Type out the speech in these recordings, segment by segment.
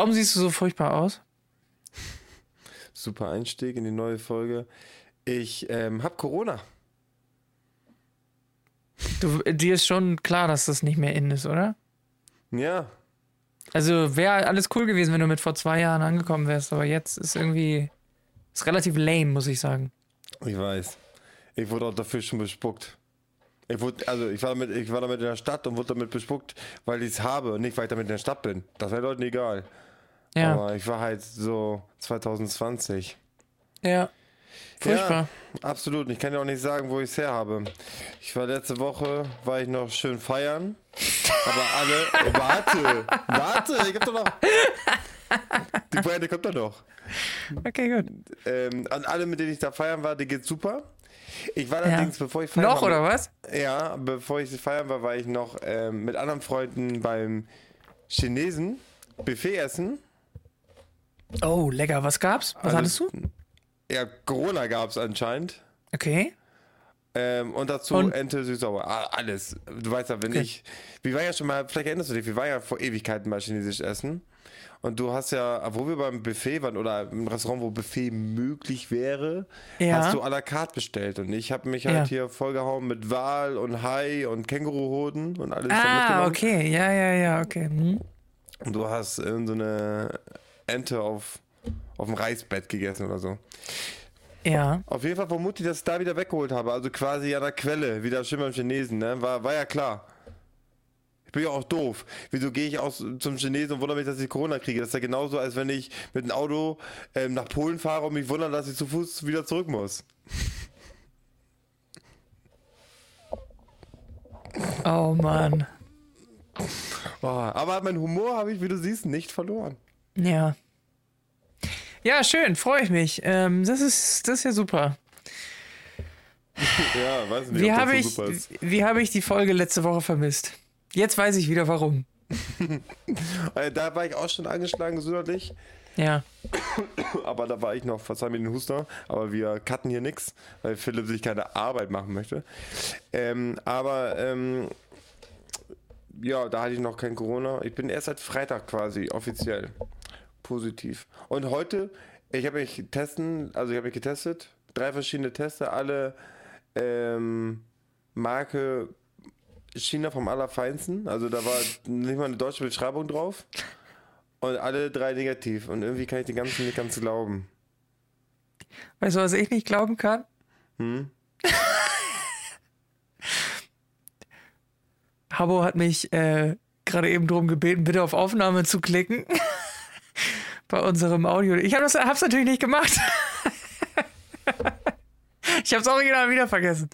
Warum siehst du so furchtbar aus? Super Einstieg in die neue Folge. Ich ähm, habe Corona. Du, dir ist schon klar, dass das nicht mehr in ist, oder? Ja. Also wäre alles cool gewesen, wenn du mit vor zwei Jahren angekommen wärst, aber jetzt ist irgendwie ist relativ lame, muss ich sagen. Ich weiß. Ich wurde auch dafür schon bespuckt. Ich, wurde, also ich, war damit, ich war damit in der Stadt und wurde damit bespuckt, weil ich es habe und nicht, weil ich damit in der Stadt bin. Das wäre Leuten egal. Ja. Aber ich war halt so 2020. Ja. Furchtbar. Ja, absolut. Ich kann ja auch nicht sagen, wo ich es her habe. Ich war letzte Woche, war ich noch schön feiern. Aber alle. warte! Warte! Ich hab doch noch. Die Pointe kommt doch noch. Okay, gut. Ähm, an alle, mit denen ich da feiern war, die geht's super. Ich war allerdings, Ja. bevor ich feiern Noch war, oder was? Ja, bevor ich feiern war, war ich noch ähm, mit anderen Freunden beim Chinesen Buffet essen. Oh, lecker. Was gab's? Was Alles- hattest du? Ja, Corona gab's anscheinend. Okay. Ähm, und dazu Und- Ente süß-sauer. Ah, Alles. Du weißt ja, wenn Okay. ich. Wir waren ja schon mal, vielleicht erinnerst du dich, wir waren ja vor Ewigkeiten mal chinesisch essen. Und du hast ja, wo wir beim Buffet waren oder im Restaurant, wo Buffet möglich wäre, Ja. hast du à la carte bestellt. Und ich habe mich halt Ja. hier vollgehauen mit Wal und Hai und Känguruhoden und alles. Ah, okay. Ja, ja, ja, okay. Hm. Und du hast so eine Ente auf, auf dem Reisbett gegessen oder so. Ja. Auf jeden Fall vermute ich, dass ich da wieder weggeholt habe. Also quasi an der Quelle, wieder schön beim Chinesen, ne? War, war ja klar. Ich bin ja auch doof. Wieso gehe ich aus, zum Chinesen und wundere mich, dass ich Corona kriege? Das ist ja genauso, als wenn ich mit dem Auto ähm, nach Polen fahre und mich wundere, dass ich zu Fuß wieder zurück muss. Oh Mann. Oh, aber mein Humor habe ich, wie du siehst, nicht verloren. Ja. Ja, schön, freue ich mich. Ähm, das, ist, das ist ja super. Ja, weiß nicht, Wie ob das habe so ich, super ist. wie habe ich die Folge letzte Woche vermisst? Jetzt weiß ich wieder warum. Äh, da war ich auch schon angeschlagen gesundheitlich. Ja. Aber da war ich noch, verzeih mir den Huster, aber wir cutten hier nichts, weil Philipp sich keine Arbeit machen möchte. Ähm, aber ähm, ja, da hatte ich noch kein Corona. Ich bin erst seit Freitag quasi offiziell positiv. Und heute, ich habe mich testen, also ich habe mich getestet, drei verschiedene Teste, alle ähm, Marke China vom Allerfeinsten. Also da war nicht mal eine deutsche Beschreibung drauf. Und alle drei negativ. Und irgendwie kann ich den ganzen nicht ganz glauben. Weißt du, was ich nicht glauben kann? Hm? Habo hat mich äh, gerade eben darum gebeten, bitte auf Aufnahme zu klicken. Bei unserem Audio. Ich habe das hab's natürlich nicht gemacht. ich habe es original wieder vergessen.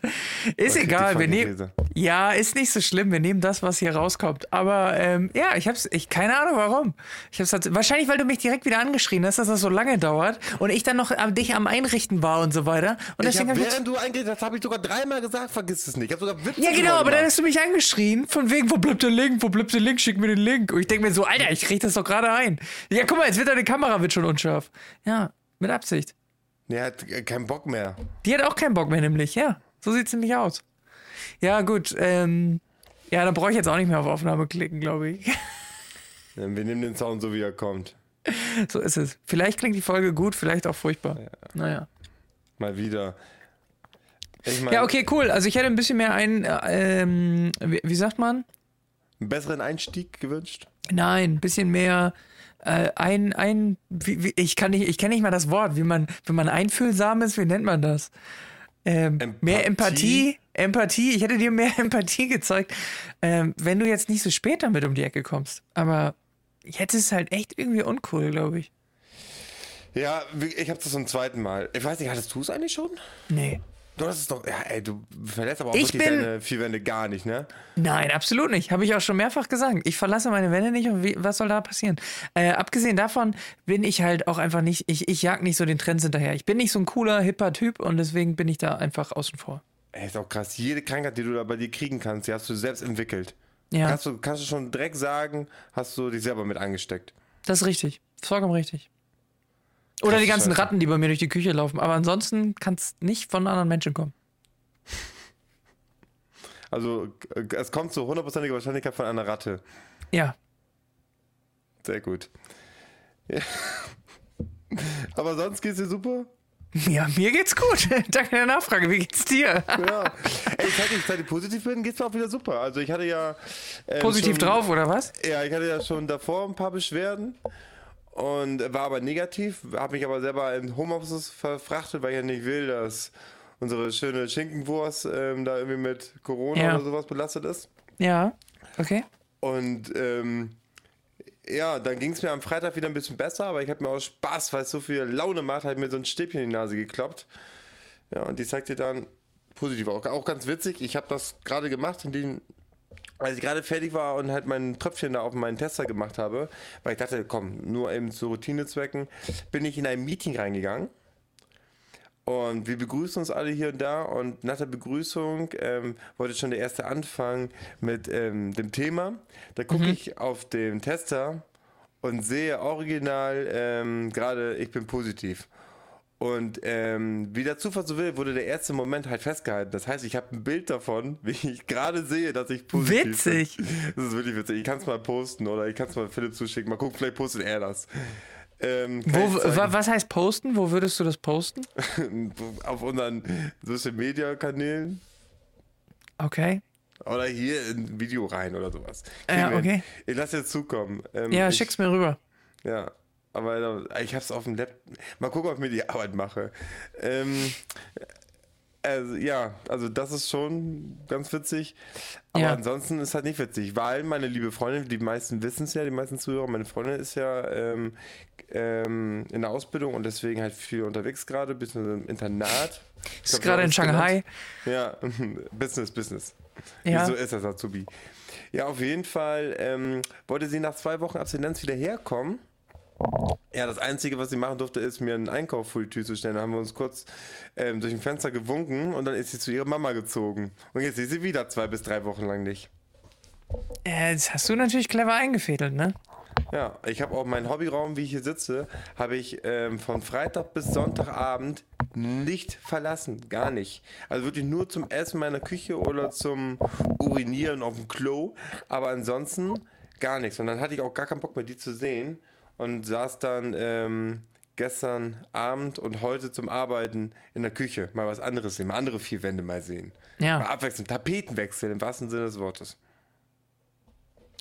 Ist Okay, egal, wir nehmen. Ja, ist nicht so schlimm. Wir nehmen das, was hier rauskommt. Aber ähm, ja, ich hab's, ich keine Ahnung warum. Ich hab's tats- wahrscheinlich, weil du mich direkt wieder angeschrien hast, dass das so lange dauert und ich dann noch am, dich am Einrichten war und so weiter. Und Ich deswegen hab, hab ich während du eingeredet hast, habe ich sogar dreimal gesagt, vergiss es nicht. Ich habe sogar Witze ja, genau, aber dann hast du mich angeschrien, von wegen, wo bleibt der Link, wo bleibt der Link, schick mir den Link. Und ich denke mir so, Alter, ich krieg das doch gerade ein. Ja, guck mal, jetzt wird deine Kamera wird schon unscharf. Ja, mit Absicht. Der hat keinen Bock mehr. Die hat auch keinen Bock mehr, nämlich, ja. So sieht's nämlich aus. Ja, gut, ähm, ja, dann brauche ich jetzt auch nicht mehr auf Aufnahme klicken, glaube ich. Wir nehmen den Sound so, wie er kommt. so ist es. Vielleicht klingt die Folge gut, vielleicht auch furchtbar. Naja. Mal wieder. Ich meine, Ja, okay, cool. Also ich hätte ein bisschen mehr ein, äh, ähm, wie, wie sagt man? einen besseren Einstieg gewünscht. Nein, ein bisschen mehr äh, ein, ein, wie, wie, ich kann nicht, ich kenne nicht mal das Wort, wie man, wenn man einfühlsam ist, wie nennt man das? Ähm, mehr Empathie, Empathie, ich hätte dir mehr Empathie gezeigt, ähm, wenn du jetzt nicht so spät damit um die Ecke kommst. Aber jetzt ist es halt echt irgendwie uncool, glaube ich. Ja, ich habe das zum zweiten Mal. Ich weiß nicht, hattest du es eigentlich schon? Nee. Du hast es doch. Ja, ey, du verlässt aber auch Ich wirklich bin- deine vier Wände gar nicht, ne? Nein, absolut nicht. Habe ich auch schon mehrfach gesagt. Ich verlasse meine Wände nicht und wie, was soll da passieren? Äh, abgesehen davon bin ich halt auch einfach nicht, ich, ich jag nicht so den Trends hinterher. Ich bin nicht so ein cooler, hipper Typ und deswegen bin ich da einfach außen vor. Ey, ist auch krass. Jede Krankheit, die du da bei dir kriegen kannst, die hast du selbst entwickelt. Ja, Kannst, du, kannst du schon direkt sagen, hast du dich selber mit angesteckt. das ist richtig. Vollkommen richtig. Oder die ganzen. Ratten, die bei mir durch die Küche laufen. Aber ansonsten kann es nicht von anderen Menschen kommen. Also, es kommt zu hundertprozentiger Wahrscheinlichkeit von einer Ratte. Ja. Sehr gut. Ja. Aber sonst geht's dir super? Ja, mir geht's gut. Danke der Nachfrage. Wie geht's dir? Ja. Ey, seit ich, seit ich positiv bin, geht's mir auch wieder super. Also ich hatte ja. Ähm, positiv schon, drauf, oder was? Ja, ich hatte ja schon davor ein paar Beschwerden und war aber negativ, habe mich aber selber in Homeoffice verfrachtet, weil ich ja nicht will, dass unsere schöne Schinkenwurst ähm, da irgendwie mit Corona ja. oder sowas belastet ist. Ja, okay. Und ähm, ja, dann ging es mir am Freitag wieder ein bisschen besser, aber ich habe mir auch Spaß, weil es so viel Laune macht, halt mir so ein Stäbchen in die Nase gekloppt. Ja, und die zeigte dann positiv auch. Auch ganz witzig, ich habe das gerade gemacht, in den, als ich gerade fertig war und halt mein Tröpfchen da auf meinen Tester gemacht habe, weil ich dachte, komm, nur eben zu Routinezwecken, bin ich in ein Meeting reingegangen und wir begrüßen uns alle hier und da. Und nach der Begrüßung ähm, wollte schon der erste Anfang mit ähm, dem Thema. Da gucke mhm. ich auf den Tester und sehe original ähm, gerade, ich bin positiv. Und ähm, wie der Zufall so will, wurde der erste Moment halt festgehalten. Das heißt, ich habe ein Bild davon, wie ich gerade sehe, dass ich positiv witzig. bin. Witzig! Das ist wirklich witzig. Ich kann es mal posten oder ich kann es mal Philipp zuschicken. Mal gucken, vielleicht postet er das. Ähm, Wo, was heißt posten? Wo würdest du das posten? Auf unseren Social Media Kanälen. Okay. Oder hier in Video rein oder sowas. Ja, okay. Ich lasse jetzt zukommen. Ähm, ja, ich, schick's mir rüber. Ja, aber ich hab's auf dem Laptop. Mal gucken, ob ich mir die Arbeit mache. Ähm, also, ja, also das ist schon ganz witzig. Aber ja. ansonsten ist halt nicht witzig, weil meine liebe Freundin, die meisten wissen es ja, die meisten Zuhörer, meine Freundin ist ja ähm, ähm, in der Ausbildung und deswegen halt viel unterwegs gerade, bisschen im Internat. Ich ist gerade in Shanghai. Ja, Business, Business. Ja. So ist das Azubi. Ja, auf jeden Fall ähm, wollte sie nach zwei Wochen Abstinenz wieder herkommen. Ja, das Einzige, was sie machen durfte, ist mir einen Einkauf vor die Tür zu stellen. Da haben wir uns kurz ähm, durch ein Fenster gewunken und dann ist sie zu ihrer Mama gezogen. Und jetzt ist sie wieder zwei bis drei Wochen lang nicht. Äh, das hast du natürlich clever eingefädelt, ne? Ja, ich habe auch meinen Hobbyraum, wie ich hier sitze, habe ich ähm, von Freitag bis Sonntagabend nicht verlassen, gar nicht. Also wirklich nur zum Essen meiner Küche oder zum Urinieren auf dem Klo, aber ansonsten gar nichts. Und dann hatte ich auch gar keinen Bock mehr, die zu sehen und saß dann ähm, gestern Abend und heute zum Arbeiten in der Küche. Mal was anderes sehen, mal andere vier Wände mal sehen. Ja. Mal abwechseln, Tapetenwechsel im wahrsten Sinne des Wortes.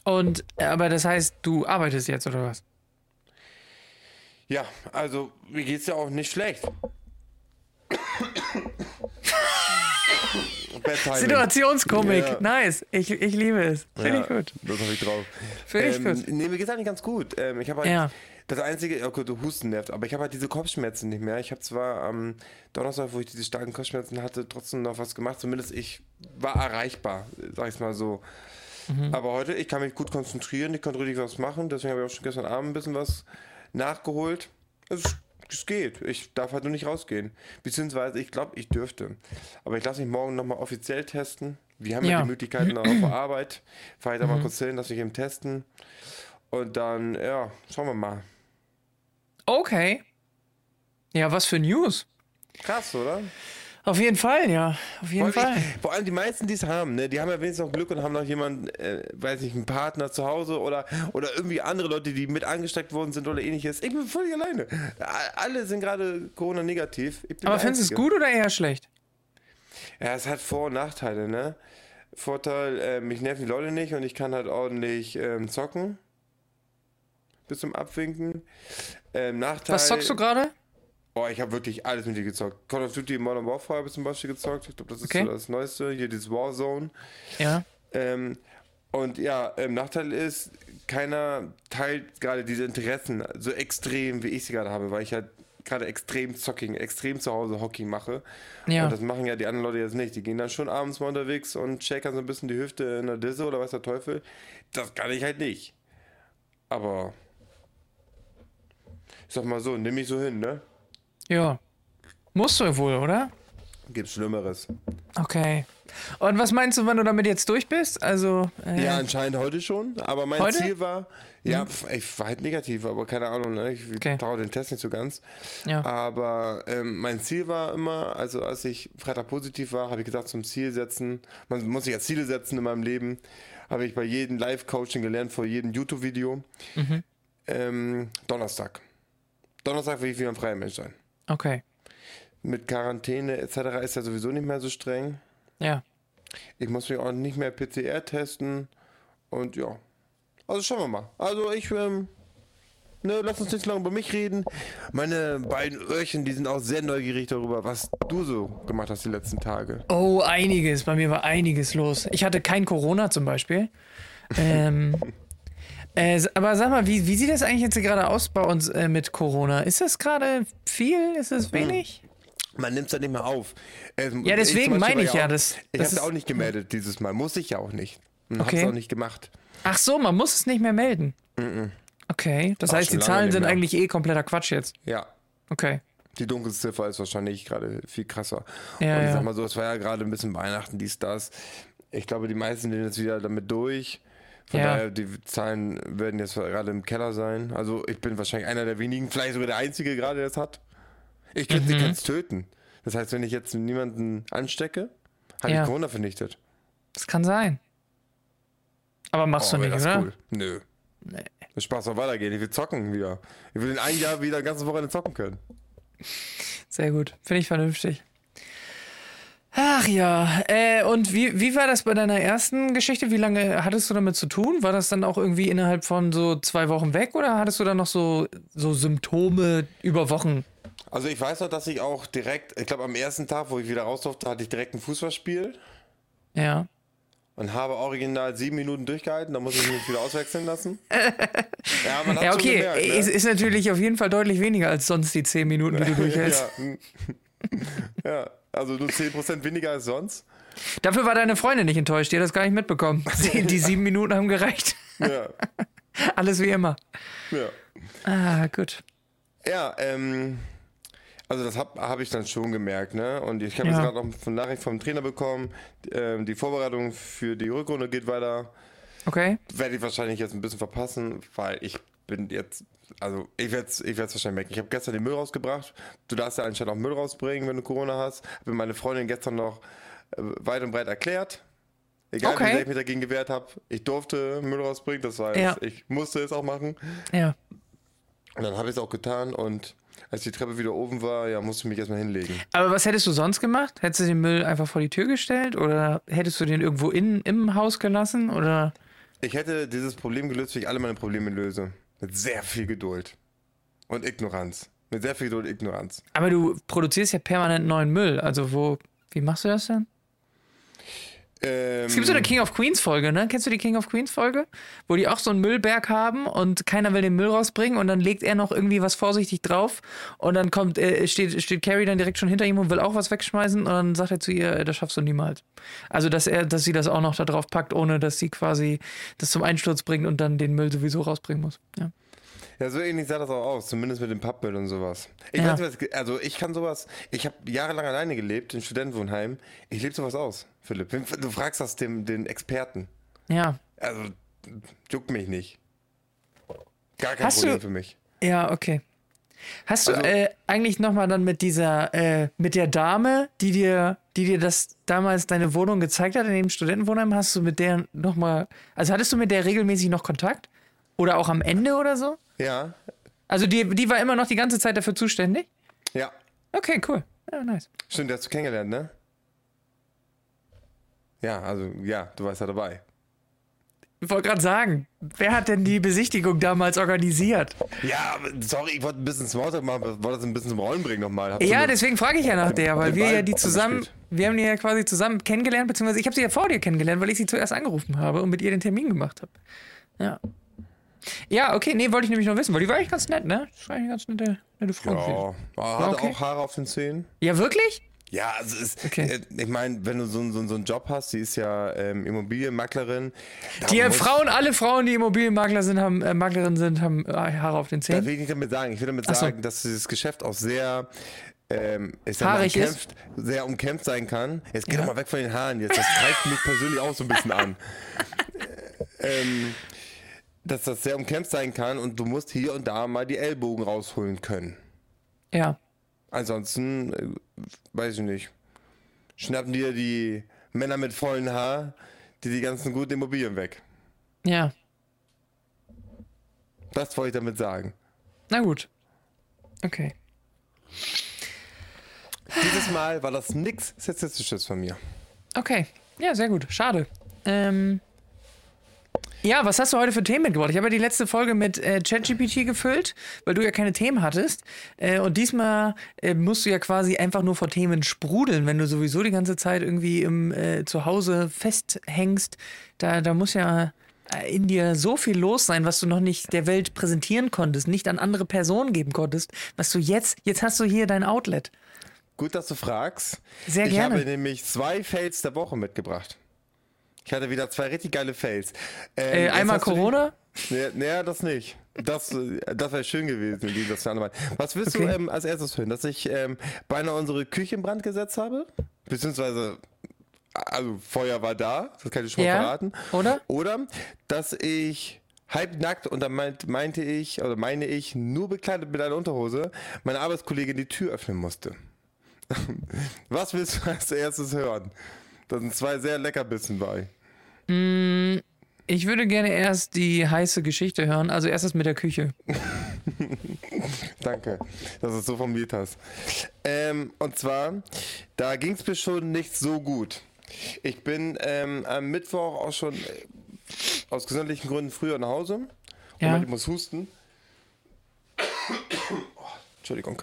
Und, aber das heißt, du arbeitest jetzt oder was? Ja, also mir geht's ja auch nicht schlecht. Situationskomik, ja. nice. Ich, ich liebe es. Finde ich gut. Das habe ich drauf. Finde ich ähm, gut. Nee, mir geht's eigentlich ganz gut. Ähm, ich habe halt ja. das einzige, okay, du Husten nervt, aber ich habe halt diese Kopfschmerzen nicht mehr. Ich habe zwar am Donnerstag, wo ich diese starken Kopfschmerzen hatte, trotzdem noch was gemacht. Zumindest ich war erreichbar, sag ich mal so. Mhm. Aber heute, ich kann mich gut konzentrieren, ich kann richtig was machen. Deswegen habe ich auch schon gestern Abend ein bisschen was nachgeholt. Es, es geht. Ich darf halt nur nicht rausgehen. Beziehungsweise, ich glaube, ich dürfte. Aber ich lasse mich morgen nochmal offiziell testen. Wir haben ja, ja die Möglichkeiten auf der Arbeit. Fahre ich da mhm. mal kurz hin, lasse mich eben testen. Und dann, ja, schauen wir mal. Okay. Ja, was für News. Krass, oder? Auf jeden Fall, ja. Auf jeden vor Fall. Ich, vor allem die meisten, die es haben, ne, die haben ja wenigstens noch Glück und haben noch jemanden, äh, weiß ich, einen Partner zu Hause oder, oder irgendwie andere Leute, die mit angesteckt worden sind oder ähnliches. Ich bin völlig alleine. Alle sind gerade Corona-negativ. Aber findest du es gut oder eher schlecht? Ja, es hat Vor- und Nachteile, ne? Vorteil, äh, mich nerven die Leute nicht und ich kann halt ordentlich ähm, zocken. Bis zum Abwinken. Ähm, Nachteil. Was zockst du gerade? Boah, ich habe wirklich alles mit dir gezockt. Call of Duty Modern Warfare habe ich zum Beispiel gezockt. Ich glaube, das ist okay. so das Neueste. Hier dieses Warzone. Ja. Ähm, und ja, ähm, Nachteil ist, keiner teilt gerade diese Interessen so extrem, wie ich sie gerade habe, weil ich halt gerade extrem Zocking, extrem zu Hause Hockey mache. Ja. Und das machen ja die anderen Leute jetzt nicht. Die gehen dann schon abends mal unterwegs und checkern so ein bisschen die Hüfte in der Disse oder was der Teufel. Das kann ich halt nicht. Aber ich sag mal so, nimm mich so hin, ne? Ja. Musst du wohl, oder? Gibt's Schlimmeres. Okay. Und was meinst du, wann du damit jetzt durch bist? Also. Äh ja, anscheinend heute schon. Aber mein heute? Ziel war, ja, mhm. ich war halt negativ, aber keine Ahnung, ne? ich okay. traue den Test nicht so ganz. Ja. Aber ähm, mein Ziel war immer, also als ich Freitag positiv war, habe ich gesagt, zum Ziel setzen, man muss sich ja Ziele setzen in meinem Leben, habe ich bei jedem Live-Coaching gelernt, vor jedem YouTube-Video. Mhm Ähm, Donnerstag. Donnerstag will ich wieder ein freier Mensch sein. Okay. Mit Quarantäne etc. ist ja sowieso nicht mehr so streng. Ja. Ich muss mich auch nicht mehr PCR testen. Und ja. Also schauen wir mal. Also ich, ähm, ne, lass uns nicht so lange über mich reden. Meine beiden Öhrchen, die sind auch sehr neugierig darüber, was du so gemacht hast die letzten Tage. Oh, einiges. Bei mir war einiges los. Ich hatte kein Corona zum Beispiel. ähm, äh, aber sag mal, wie, wie sieht das eigentlich jetzt gerade aus bei uns äh, mit Corona? Ist das gerade viel? Ist das wenig? Man nimmt es ja nicht mehr auf. Ähm, ja, deswegen meine ich ja, auch, das. Ich habe es auch nicht gemeldet dieses Mal. Muss ich ja auch nicht. Und okay. habe es auch nicht gemacht. Ach so, man muss es nicht mehr melden. Mm -mm. Okay, das Ach, heißt, die Zahlen sind eigentlich eh kompletter Quatsch jetzt. Ja. Okay. Die Dunkelziffer ist wahrscheinlich gerade viel krasser. Ja, Und ich ja. sag mal so, es war ja gerade ein bisschen Weihnachten, dies, das. Ich glaube, die meisten sind jetzt wieder damit durch. Von Ja. daher, die Zahlen werden jetzt gerade im Keller sein. Also ich bin wahrscheinlich einer der wenigen, vielleicht sogar der Einzige gerade, der es hat. Ich könnte Mhm. jetzt töten. Das heißt, wenn ich jetzt niemanden anstecke, habe Ja. ich Corona vernichtet. Das kann sein. Aber machst Oh, du nicht, das oder? cool. Nö. Nee. Der Spaß soll weitergehen. Ich will zocken wieder. Ich will in einem Jahr wieder eine ganze Woche zocken können. Sehr gut. Finde ich vernünftig. Ach ja. Äh, und wie, wie war das bei deiner ersten Geschichte? Wie lange hattest du damit zu tun? War das dann auch irgendwie innerhalb von so zwei Wochen weg oder hattest du dann noch so, so Symptome über Wochen? Also ich weiß noch, dass ich auch direkt, ich glaube am ersten Tag, wo ich wieder raus durfte, hatte ich direkt ein Fußballspiel Ja. und habe original sieben Minuten durchgehalten. Da muss ich mich wieder auswechseln lassen. ja, man hat Ja, okay. gemerkt, ne? ist, ist natürlich auf jeden Fall deutlich weniger als sonst die zehn Minuten, die du durchhältst. ja. ja, also nur 10% weniger als sonst. Dafür war deine Freundin nicht enttäuscht, die hat das gar nicht mitbekommen. Die sieben Minuten haben gereicht. Ja, Alles wie immer. ja. Ah, gut. Ja, ähm, also das habe hab ich dann schon gemerkt, ne? Und ich habe Ja. jetzt gerade noch eine Nachricht vom Trainer bekommen. Ähm, die Vorbereitung für die Rückrunde geht weiter. Okay. Werde ich wahrscheinlich jetzt ein bisschen verpassen, weil ich bin jetzt, also ich werde es ich werd's wahrscheinlich merken. Ich habe gestern den Müll rausgebracht. Du darfst ja anscheinend auch Müll rausbringen, wenn du Corona hast. Habe mir meine Freundin gestern noch äh, weit und breit erklärt. Egal Okay. wie sehr ich mich dagegen gewehrt habe, ich durfte Müll rausbringen. Das heißt, Ja. ich musste es auch machen. Ja. Und dann habe ich es auch getan und als die Treppe wieder oben war, ja, musste ich mich erstmal hinlegen. Aber was hättest du sonst gemacht? Hättest du den Müll einfach vor die Tür gestellt oder hättest du den irgendwo in, im Haus gelassen oder? Ich hätte dieses Problem gelöst, wie ich alle meine Probleme löse. Mit sehr viel Geduld. Und Ignoranz. Mit sehr viel Geduld und Ignoranz. Aber du produzierst ja permanent neuen Müll. Also wo, wie machst du das denn? Ähm, Es gibt so eine King of Queens Folge, ne? Kennst du die King of Queens Folge? Wo die auch so einen Müllberg haben und keiner will den Müll rausbringen und dann legt er noch irgendwie was vorsichtig drauf und dann kommt, äh, steht, steht Carrie dann direkt schon hinter ihm und will auch was wegschmeißen und dann sagt er zu ihr, das schaffst du niemals. Also, dass er, dass sie das auch noch da drauf packt, ohne dass sie quasi das zum Einsturz bringt und dann den Müll sowieso rausbringen muss. Ja. Ja, so ähnlich sah das auch aus, zumindest mit dem Pappmüll und sowas. Ich Ja. weiß also ich kann sowas, ich habe jahrelang alleine gelebt, in Studentenwohnheim. Ich lebe sowas aus, Philipp. Du fragst das dem, den Experten. Ja. Also, juckt mich nicht. Gar kein Hast Problem du- für mich. Ja, okay. Hast du Also- äh, eigentlich nochmal dann mit dieser, äh, mit der Dame, die dir, die dir das damals deine Wohnung gezeigt hat in dem Studentenwohnheim, hast du mit der nochmal, also hattest du mit der regelmäßig noch Kontakt? Oder auch am Ende oder so? Ja, Also die, die war immer noch die ganze Zeit dafür zuständig? ja. Okay, cool. Ja, nice. Stimmt, die hast du kennengelernt, ne? Ja, also, ja, du warst ja dabei. Ich wollte gerade sagen, wer hat denn die Besichtigung damals organisiert? Ja, sorry, ich wollte ein bisschen Smalltalk machen, wollte das ein bisschen zum Rollen bringen nochmal. Hab Ja, deswegen frage ich ja nach der, weil wir Ball ja die zusammen, gespielt. wir haben die ja quasi zusammen kennengelernt, beziehungsweise ich habe sie ja vor dir kennengelernt, weil ich sie zuerst angerufen habe und mit ihr den Termin gemacht habe. Ja. Ja, okay, nee, wollte ich nämlich noch wissen, weil die war eigentlich ganz nett, ne? Das war eigentlich eine ganz nette, nette Frau. Ja, ah, hatte okay. auch Haare auf den Zähnen. Ja, wirklich? Ja, also es ist, Okay. äh, ich meine, wenn du so, so, so einen Job hast, die ist ja ähm, Immobilienmaklerin. Die Frauen, alle Frauen, die Immobilienmakler sind, haben, äh, Maklerin sind, haben äh, Haare auf den Das Zähnen. will ich nicht damit sagen. Ich will damit so. sagen, dass dieses Geschäft auch sehr, ähm, mal, Haarig ist? umkämpft, sehr umkämpft sein kann. Jetzt geh Ja. doch mal weg von den Haaren jetzt. Das greift mich persönlich auch so ein bisschen an. ähm, dass das sehr umkämpft sein kann und du musst hier und da mal die Ellbogen rausholen können. Ja. Ansonsten, äh, weiß ich nicht, schnappen dir die Männer mit vollen Haar die, die ganzen guten Immobilien weg. Ja. Das wollte ich damit sagen. Na gut. Okay. Dieses Mal war das nix Sexistisches von mir. Okay. Ja, sehr gut. Schade. Ähm. Ja, was hast du heute für Themen mitgebracht? Ich habe ja die letzte Folge mit äh, ChatGPT gefüllt, weil du ja keine Themen hattest. Äh, und diesmal äh, musst du ja quasi einfach nur vor Themen sprudeln, wenn du sowieso die ganze Zeit irgendwie im äh, Zuhause festhängst. Da, da muss ja äh, in dir so viel los sein, was du noch nicht der Welt präsentieren konntest, nicht an andere Personen geben konntest, was du jetzt, jetzt hast du hier dein Outlet. Gut, dass du fragst. Sehr gerne. Ich habe nämlich zwei Fails der Woche mitgebracht. Ich hatte wieder zwei richtig geile Fails. Ähm, äh, einmal Corona? Naja, nee, das nicht. Das, das wäre schön gewesen, wie das andere Was willst okay. du ähm, als erstes hören? Dass ich ähm, beinahe unsere Küche in Brand gesetzt habe? Beziehungsweise, also Feuer war da, das kann ich schon mal ja, verraten. Oder? Oder, dass ich halbnackt und dann meint, meinte ich, oder meine ich, nur bekleidet mit einer Unterhose, meine Arbeitskollegin die Tür öffnen musste. Was willst du als erstes hören? Da sind zwei sehr Leckerbissen bei. Mm, ich würde gerne erst die heiße Geschichte hören, also erstes mit der Küche. Danke, dass du es so formuliert hast. Ähm, und zwar, da ging es mir schon nicht so gut. Ich bin ähm, am Mittwoch auch schon äh, aus gesundheitlichen Gründen früher nach Hause. Ja. Moment, ich muss husten. oh, Entschuldigung.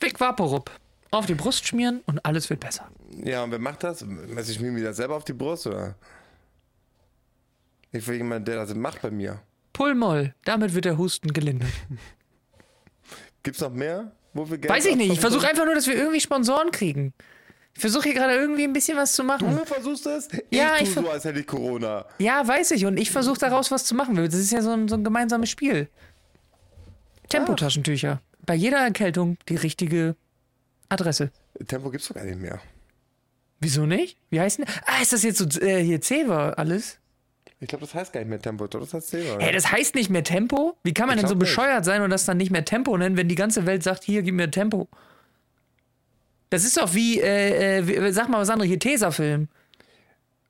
Vic Vaporup. Auf die Brust schmieren und alles wird besser. Ja, und wer macht das? Messe ich mir das selber auf die Brust oder? Ich will jemanden, der das macht bei mir. Pullmoll, damit wird der Husten gelindert. Gibt's noch mehr? Wo wir Geld Weiß ich nicht. Ich versuche einfach nur, dass wir irgendwie Sponsoren kriegen. Ich versuche hier gerade irgendwie ein bisschen was zu machen. Du versuchst es? Ja, ich, ich so, als hätte ich Corona. Ja, weiß ich. Und ich versuche daraus was zu machen. Das ist ja so ein, so ein gemeinsames Spiel. Tempotaschentücher. Bei jeder Erkältung die richtige Adresse. Tempo gibt's doch gar nicht mehr. Wieso nicht? Wie heißt denn? Ah, ist das jetzt so äh, hier Zewa alles? Ich glaube, das heißt gar nicht mehr Tempo, das heißt Zewa. Hey, das heißt nicht mehr Tempo? Wie kann man ich denn so bescheuert nicht. sein und das dann nicht mehr Tempo nennen, wenn die ganze Welt sagt, hier, gib mir Tempo? Das ist doch wie, äh, äh, sag mal was anderes, hier Tesafilm.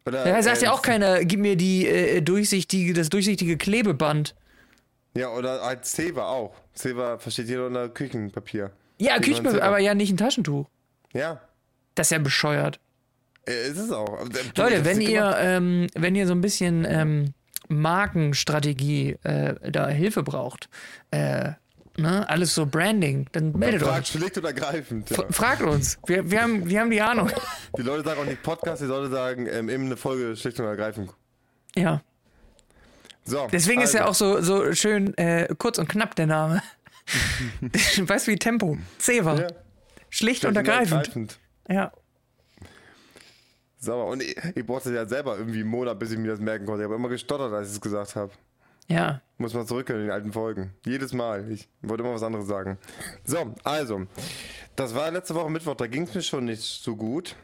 Oder, da sagt äh, ja auch keiner, gib mir die äh, durchsichtige, das durchsichtige Klebeband. Ja, oder als Zewa auch. Zewa versteht jeder unter Küchenpapier. Ja, Küchenpapier, aber ja nicht ein Taschentuch. Ja. Das ist ja bescheuert. Äh, ist es auch. Leute, wenn ihr, ähm, wenn ihr so ein bisschen ähm, Markenstrategie äh, da Hilfe braucht, äh, ne, alles so Branding, dann meldet fragt euch. Schlicht und ergreifend. Ja. Fragt uns. Wir, wir, haben, wir haben die Ahnung. Die Leute sagen auch nicht Podcast, die Leute sagen ähm, eben eine Folge schlicht und ergreifend. Ja. So, Deswegen also. ist ja also. auch so, so schön äh, kurz und knapp der Name. Weißt du wie Tempo? Zewa. Ja. Schlicht, und ergreifend. Ja. Sauber. Und ich, ich brauchte ja selber irgendwie einen Monat, bis ich mir das merken konnte. Ich habe immer gestottert, als ich es gesagt habe. Ja. Muss man zurück in den alten Folgen. Jedes Mal. Ich wollte immer was anderes sagen. So, also. Das war letzte Woche Mittwoch, da ging es mir schon nicht so gut.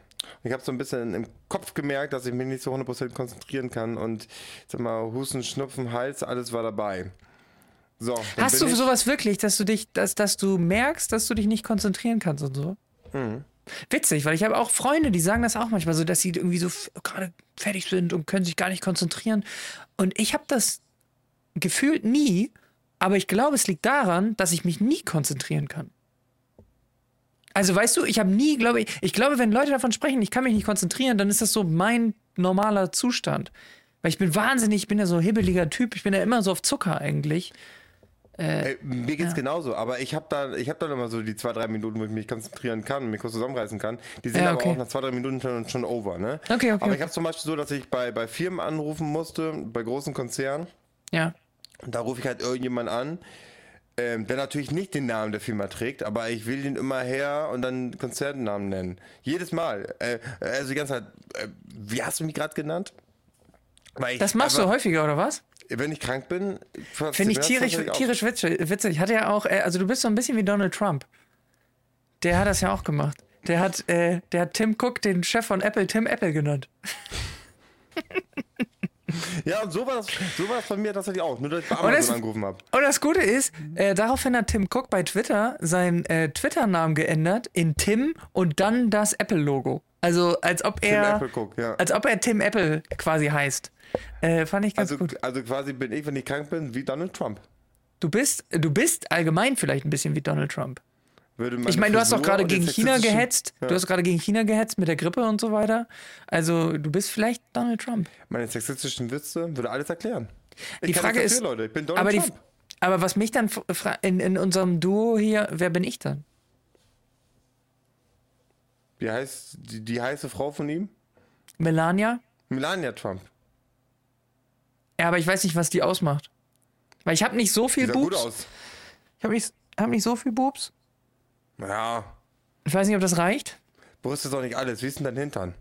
Ich habe so ein bisschen im Kopf gemerkt, dass ich mich nicht so 100% konzentrieren kann und sag mal, Husten, Schnupfen, Hals, alles war dabei. So, Hast du sowas wirklich, dass du dich, dass, dass du merkst, dass du dich nicht konzentrieren kannst und so? Mhm. Witzig, weil ich habe auch Freunde, die sagen das auch manchmal so, dass sie irgendwie so gerade fertig sind und können sich gar nicht konzentrieren. Und ich habe das gefühlt nie, aber ich glaube, es liegt daran, dass ich mich nie konzentrieren kann. Also weißt du, ich habe nie, glaube ich, ich glaube, wenn Leute davon sprechen, ich kann mich nicht konzentrieren, dann ist das so mein normaler Zustand. Weil ich bin wahnsinnig, ich bin ja so ein hibbeliger Typ, ich bin ja immer so auf Zucker eigentlich. Äh, Ey, mir geht's ja. genauso, aber ich habe da, ich habe dann immer so die zwei, drei Minuten, wo ich mich konzentrieren kann, mich kurz zusammenreißen kann. Die sind ja, okay. aber auch nach zwei, drei Minuten schon, schon over, ne? Okay, okay. Aber ich habe zum Beispiel so, dass ich bei, bei Firmen anrufen musste, bei großen Konzernen. Ja. Und da rufe ich halt irgendjemand an, ähm, der natürlich nicht den Namen der Firma trägt, aber ich will ihn immer her und dann Konzernnamen nennen. Jedes Mal. Äh, also die ganze Zeit, äh, wie hast du mich gerade genannt? das machst du häufiger, oder was? Wenn ich krank bin, finde ich tierisch, tierisch witzig. Ich hatte ja auch, äh, also du bist so ein bisschen wie Donald Trump. Der hat das ja auch gemacht. Der hat, äh, der hat Tim Cook, den Chef von Apple, Tim Apple genannt. Ja, und so war das, so war das von mir tatsächlich auch, nur dass ich bei Amazon das, angerufen habe. Und das Gute ist, äh, daraufhin hat Tim Cook bei Twitter seinen äh, Twitter-Namen geändert in Tim und dann das Apple-Logo. Also als ob er, Cook, ja. als ob er Tim Apple quasi heißt. Äh, fand ich ganz also, gut. Also quasi bin ich, wenn ich krank bin, wie Donald Trump. Du bist, du bist allgemein vielleicht ein bisschen wie Donald Trump. Würde Ich meine du hast doch gerade gegen China gehetzt. Ja. Du hast gerade gegen China gehetzt mit der Grippe und so weiter. Also, du bist vielleicht Donald Trump. Meine sexistischen Witze würde alles erklären. Ich Die Frage ist, Leute. Ich bin Donald aber, die, Trump. aber was mich dann in, in unserem Duo hier, wer bin ich dann? Wie heißt die, die heiße Frau von ihm? Melania? Melania Trump. Ja, aber ich weiß nicht, was die ausmacht. Weil ich habe nicht so Die viel gut Boobs. aus. Ich habe nicht, hab nicht so viel Boobs. Ja, Ich weiß nicht, ob das reicht. Brust ist doch nicht alles. Wie ist denn dein Hintern?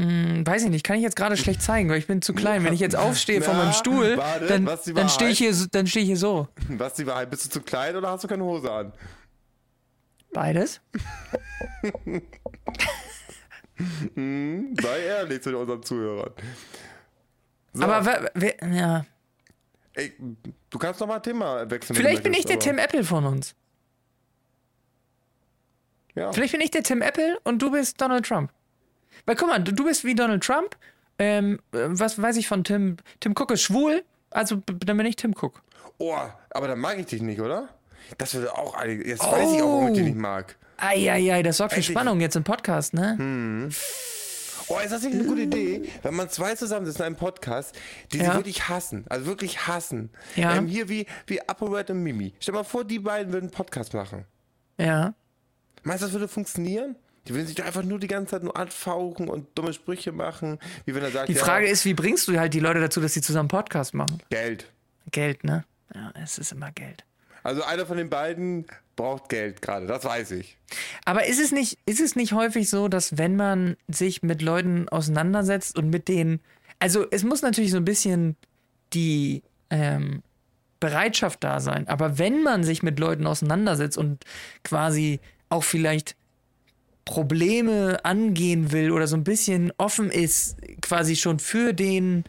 Hm, Weiß ich nicht, kann ich jetzt gerade schlecht zeigen, weil ich bin zu klein. Wenn ich jetzt aufstehe von Na, meinem Stuhl, warte, dann, die dann stehe ich, hier so- dann steh ich hier so. Was die Wahrheit? Bist du zu klein oder hast du keine Hose an? Beides. Sei ehrlich zu unseren Zuhörern. So, Aber ja. ey, du kannst doch mal Thema wechseln. vielleicht bin ich der Tim Apple von uns. Ja. Vielleicht bin ich der Tim Apple und du bist Donald Trump. Weil guck mal, du, bist wie Donald Trump. Ähm, äh, was weiß ich von Tim? Tim Cook ist schwul, also dann bin ich Tim Cook. Oh, aber dann mag ich dich nicht, oder? Das würde auch einige. Jetzt weiß ich auch, warum ich dich Oh. nicht mag. Eieiei, das sorgt für. Spannung jetzt im Podcast, ne? Hm. Oh, ist das nicht eine gute Idee, wenn man zwei zusammensitzen in einem Podcast, die Ja. sich wirklich hassen, also wirklich hassen. Ja. Ähm, hier wie, wie ApoRed und Mimi. Stell mal vor, die beiden würden einen Podcast machen. Ja. Meinst du, das würde funktionieren? Die würden sich doch einfach nur die ganze Zeit nur anfauchen und dumme Sprüche machen, wie wenn er sagt, Die ja, Frage ist, wie bringst du halt die Leute dazu, dass sie zusammen Podcast machen? Geld. Geld, ne? Ja, es ist immer Geld. Also einer von den beiden braucht Geld gerade, das weiß ich. Aber ist es nicht, ist es nicht häufig so, dass wenn man sich mit Leuten auseinandersetzt und mit denen, also es muss natürlich so ein bisschen die ähm, Bereitschaft da sein, aber wenn man sich mit Leuten auseinandersetzt und quasi auch vielleicht Probleme angehen will oder so ein bisschen offen ist, quasi schon für den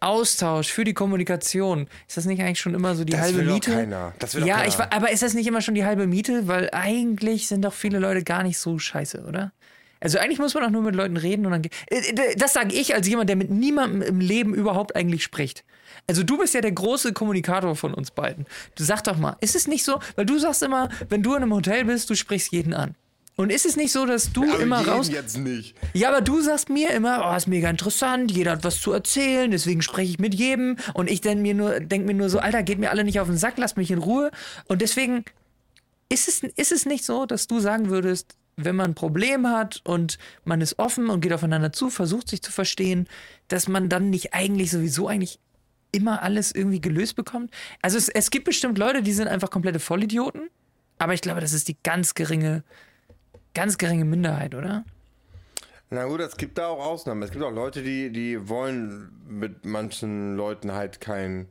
Austausch, für die Kommunikation, ist das nicht eigentlich schon immer so die Das halbe will doch Miete? keiner. Das will doch ja, keiner. ich, aber ist das nicht immer schon die halbe Miete? Weil eigentlich sind doch viele Leute gar nicht so scheiße, oder? Also eigentlich muss man doch nur mit Leuten reden und dann. äh, Das sage ich als jemand, der mit niemandem im Leben überhaupt eigentlich spricht. Also du bist ja der große Kommunikator von uns beiden. Du sag doch mal, ist es nicht so? Weil du sagst immer, wenn du in einem Hotel bist, du sprichst jeden an. Und ist es nicht so, dass du Aber immer raus. jetzt nicht. Ja, aber du sagst mir immer, oh, ist mega interessant, jeder hat was zu erzählen, deswegen spreche ich mit jedem und ich denk mir nur, denk mir nur so, Alter, geht mir alle nicht auf den Sack, lasst mich in Ruhe. Und deswegen ist es, ist es nicht so, dass du sagen würdest, wenn man ein Problem hat und man ist offen und geht aufeinander zu, versucht sich zu verstehen, dass man dann nicht eigentlich sowieso eigentlich immer alles irgendwie gelöst bekommt. Also es, es gibt bestimmt Leute, die sind einfach komplette Vollidioten, aber ich glaube, das ist die ganz geringe, ganz geringe Minderheit, oder? Na gut, es gibt da auch Ausnahmen. Es gibt auch Leute, die, die wollen mit manchen Leuten halt kein,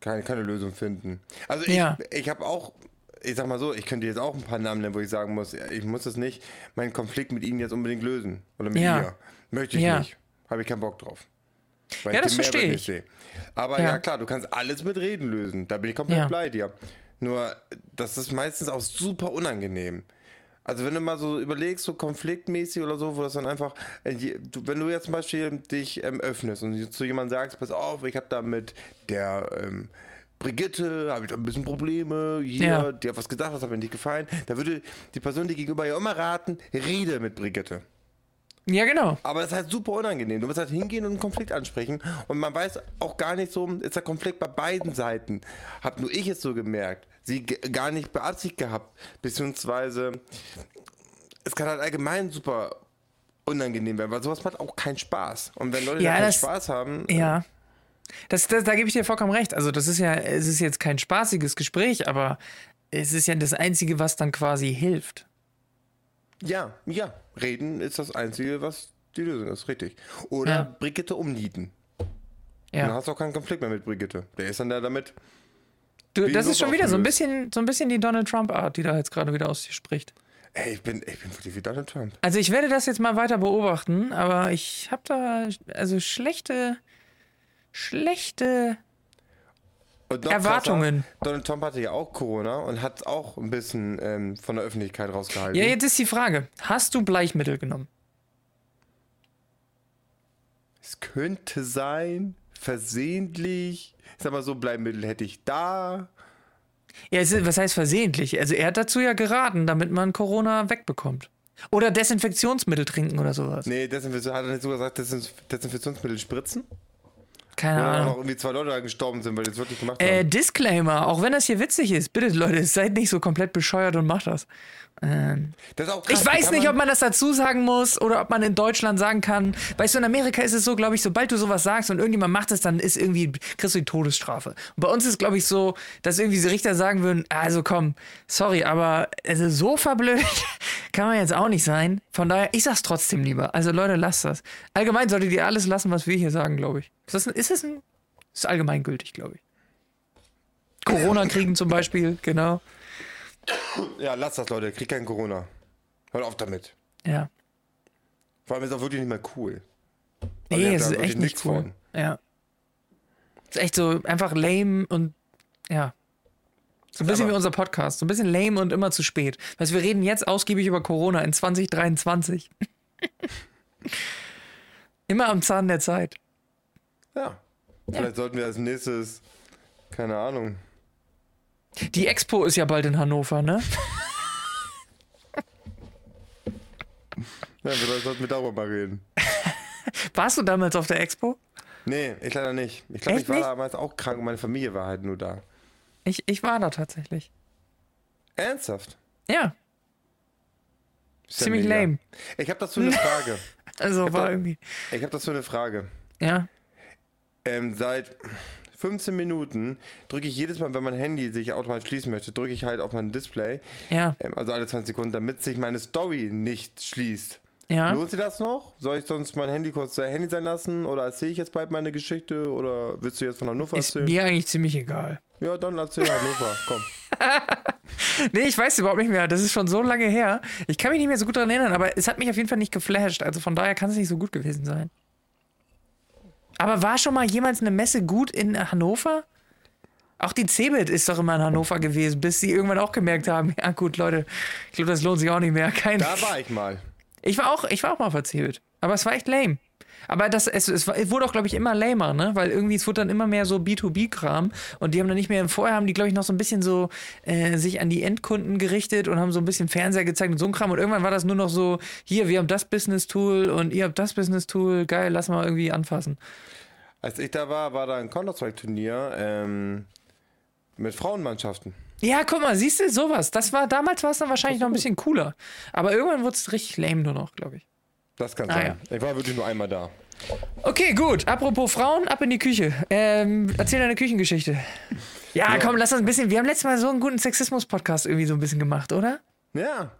kein, keine Lösung finden. Also ich, Ja. ich habe auch, ich sag mal so, ich könnte jetzt auch ein paar Namen nennen, wo ich sagen muss, ich muss es nicht, meinen Konflikt mit ihnen jetzt unbedingt lösen. Oder mit Ja. ihr. Möchte ich Ja. nicht. Habe ich keinen Bock drauf. Weil Ja, ich das verstehe ich. sehe. Aber Ja. ja. klar, du kannst alles mit Reden lösen. Da bin ich komplett Ja. bei dir. Nur, das ist meistens auch super unangenehm. Also wenn du mal so überlegst, so konfliktmäßig oder so, wo das dann einfach, äh, wenn du jetzt zum Beispiel dich ähm, öffnest und zu jemandem sagst, pass auf, ich habe da mit der ähm, Brigitte, habe ich da ein bisschen Probleme, hier, Ja. die hat was gesagt, das hat mir nicht gefallen, da würde die Person dir gegenüber ja immer raten, rede mit Brigitte. Ja, genau. Aber das ist halt super unangenehm. Du musst halt hingehen und einen Konflikt ansprechen. Und man weiß auch gar nicht so, ist der Konflikt bei beiden Seiten. Hab nur ich es so gemerkt. Sie gar nicht beabsichtigt gehabt. Beziehungsweise, es kann halt allgemein super unangenehm werden, weil sowas macht auch keinen Spaß. Und wenn Leute Ja, da keinen das- Spaß haben, Ja. Das, das, da gebe ich dir vollkommen recht. Also, das ist ja, es ist jetzt kein spaßiges Gespräch, aber es ist ja das Einzige, was dann quasi hilft. ja, ja, reden ist das Einzige, was die Lösung ist, richtig. Oder Ja. Brigitte umnieten. Dann Ja. hast du auch keinen Konflikt mehr mit Brigitte. Der ist dann da damit. Du, das ist schon wieder so ein bisschen, so ein bisschen die Donald Trump-Art, die da jetzt gerade wieder aus dir spricht. Ey, ich bin, ich bin wirklich wie Donald Trump. Also, ich werde das jetzt mal weiter beobachten, aber ich habe da also schlechte, schlechte. Erwartungen. Krasser, Donald Trump hatte ja auch Corona und hat auch ein bisschen ähm, von der Öffentlichkeit rausgehalten. Ja, jetzt ist die Frage: Hast du Bleichmittel genommen? Es könnte sein, versehentlich, ich sag mal so, Bleimittel hätte ich da. Ja, was heißt versehentlich? Also er hat dazu ja geraten, damit man Corona wegbekommt. Oder Desinfektionsmittel trinken oder sowas. Nee, Desinfektion, hat er nicht sogar gesagt, Desinfektionsmittel spritzen? Keine Oder Ahnung. noch irgendwie zwei Leute da gestorben sind, weil die es wirklich gemacht Äh, haben. Disclaimer, auch wenn das hier witzig ist, bitte Leute, seid nicht so komplett bescheuert und macht das. Ähm, Das krass, ich weiß nicht, ob man das dazu sagen muss oder ob man in Deutschland sagen kann. Weißt du, in Amerika ist es so, glaube ich, sobald du sowas sagst und irgendjemand macht es, dann ist irgendwie, kriegst du die Todesstrafe. Und bei uns ist, glaube ich, so, dass irgendwie die Richter sagen würden, also komm, sorry, aber also so verblöd kann man jetzt auch nicht sein. Von daher, ich sag's trotzdem lieber. Also Leute, lasst das. Allgemein solltet ihr alles lassen, was wir hier sagen, glaube ich. Ist das ein, ist es ein, ist allgemeingültig, glaube ich. Corona kriegen zum Beispiel, genau. Ja, lass das, Leute. Krieg kein Corona. Hört auf damit. Ja. Vor allem ist es auch wirklich nicht mehr cool. Weil Nee, es ist echt nicht cool. von. Ja. Ist echt so einfach lame und ja. So ein bisschen Aber- wie unser Podcast. So ein bisschen lame und immer zu spät. Weißt wir reden jetzt ausgiebig über Corona in 2023. immer am Zahn der Zeit. Ja. Vielleicht sollten wir als nächstes, keine Ahnung. Die Expo ist ja bald in Hannover, ne? Ja, vielleicht sollten wir darüber mal reden. Warst du damals auf der Expo? Nee, ich leider nicht. Ich glaube, ich war nicht? damals auch krank und meine Familie war halt nur da. Ich, ich war da tatsächlich. Ernsthaft? Ja, Ist ziemlich lame. Ich habe dazu eine Frage. Also war da- irgendwie. Ich habe dazu eine Frage. Ja. Ähm, seit 15 Minuten drücke ich jedes Mal, wenn mein Handy sich automatisch schließen möchte, drücke ich halt auf mein Display, Ja. ähm, also alle 20 Sekunden, damit sich meine Story nicht schließt. Ja. Lohnt sich das noch? Soll ich sonst mein Handy kurz sein Handy sein lassen? Oder erzähle ich jetzt bald meine Geschichte? Oder willst du jetzt von Hannover Ist erzählen? mir eigentlich ziemlich egal. Ja, dann erzähl Hannover, komm. Nee, ich weiß überhaupt nicht mehr. Das ist schon so lange her. Ich kann mich nicht mehr so gut daran erinnern, aber es hat mich auf jeden Fall nicht geflasht. Also von daher kann es nicht so gut gewesen sein. Aber war schon mal jemals eine Messe gut in Hannover? Auch die Cebit ist doch immer in Hannover gewesen, bis sie irgendwann auch gemerkt haben, ja gut, Leute, ich glaube, das lohnt sich auch nicht mehr. Kein Da war ich mal. ich war auch, ich war auch mal verzählt. Aber es war echt lame. Aber das, es, es, wurde auch, glaube ich, immer lamer, ne? Weil irgendwie, es wurde dann immer mehr so B2B-Kram und die haben dann nicht mehr, vorher haben die, glaube ich, noch so ein bisschen so äh, sich an die Endkunden gerichtet und haben so ein bisschen Fernseher gezeigt und so ein Kram und irgendwann war das nur noch so, hier, wir haben das Business-Tool und ihr habt das Business-Tool, geil, lass mal irgendwie anfassen. Als ich da war, war da ein Counter-Strike-Turnier ähm, mit Frauenmannschaften. Ja, guck mal, siehst du, sowas. Das war, damals war es dann wahrscheinlich noch ein bisschen cooler. Aber irgendwann wurde es richtig lame nur noch, glaube ich. Das kann Ah, sein. Ich war wirklich nur einmal da. Okay, gut. Apropos Frauen, ab in die Küche. Ähm, erzähl deine Küchengeschichte. Ja, komm, lass uns ein bisschen. Wir haben letztes Mal so einen guten Sexismus-Podcast irgendwie so ein bisschen gemacht, oder? Ja.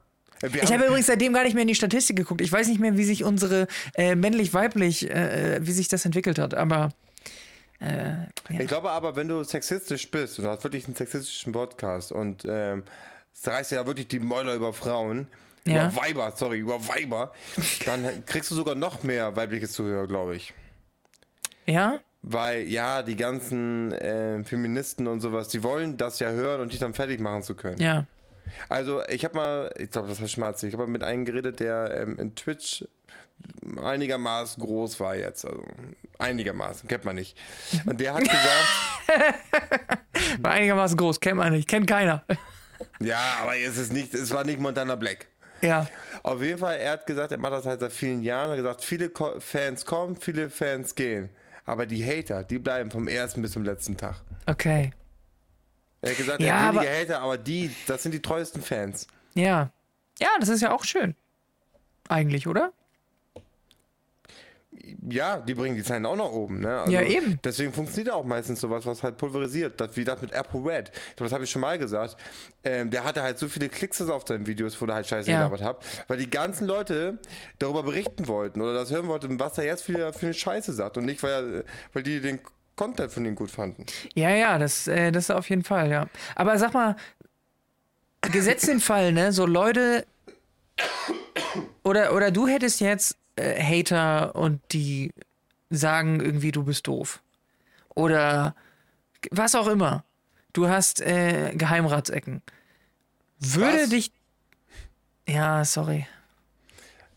Äh, Wir Ich habe übrigens seitdem gar nicht mehr in die Statistik geguckt. Ich weiß nicht mehr, wie sich unsere äh, männlich-weiblich, äh, wie sich das entwickelt hat, aber. Äh, ja. Ich glaube aber, wenn du sexistisch bist, und du hast wirklich einen sexistischen Podcast und ähm, es reißt ja wirklich die Mäuler über Frauen, Ja. über Weiber, sorry, über Weiber, dann kriegst du sogar noch mehr weibliches Zuhörer, glaube ich. ja? Weil ja, die ganzen äh, Feministen und sowas, die wollen das ja hören und dich dann fertig machen zu können. Ja. Also ich habe mal, ich glaube, das war Schmerz, ich habe mal mit einem geredet, der ähm, in Twitch einigermaßen groß war jetzt. Also einigermaßen, kennt man nicht. Und der hat gesagt, War einigermaßen groß, kennt man nicht, kennt keiner. ja, aber es ist nicht, es war nicht Montana Black. Ja. Auf jeden Fall, er hat gesagt, er macht das halt seit vielen Jahren. Er hat gesagt, viele Ko Fans kommen, viele Fans gehen. Aber die Hater, die bleiben vom ersten bis zum letzten Tag. Okay. Er hat gesagt, Ja, er hat weniger aber- Hater, aber die, das sind die treuesten Fans. Ja. Ja, das ist ja auch schön. Eigentlich, oder? Ja, die bringen die Zahlen auch nach oben. Ne? Also Ja, eben. Deswegen funktioniert auch meistens sowas, was halt pulverisiert. Das, wie das mit Apple Red. Das habe ich schon mal gesagt. Ähm, der hatte halt so viele Klicks auf seinen Videos, wo er halt Scheiße Ja. gelabert hat, weil die ganzen Leute darüber berichten wollten oder das hören wollten, was er jetzt wieder für eine Scheiße sagt und nicht, weil, er, weil die den Content von ihm gut fanden. Ja, ja, das, äh, das auf jeden Fall, ja. Aber sag mal, gesetzt den Fall, ne, so Leute oder, oder du hättest jetzt äh, Hater und die sagen irgendwie, du bist doof. Oder was auch immer. Du hast äh, Geheimratsecken. Würde Was? dich. Ja, sorry.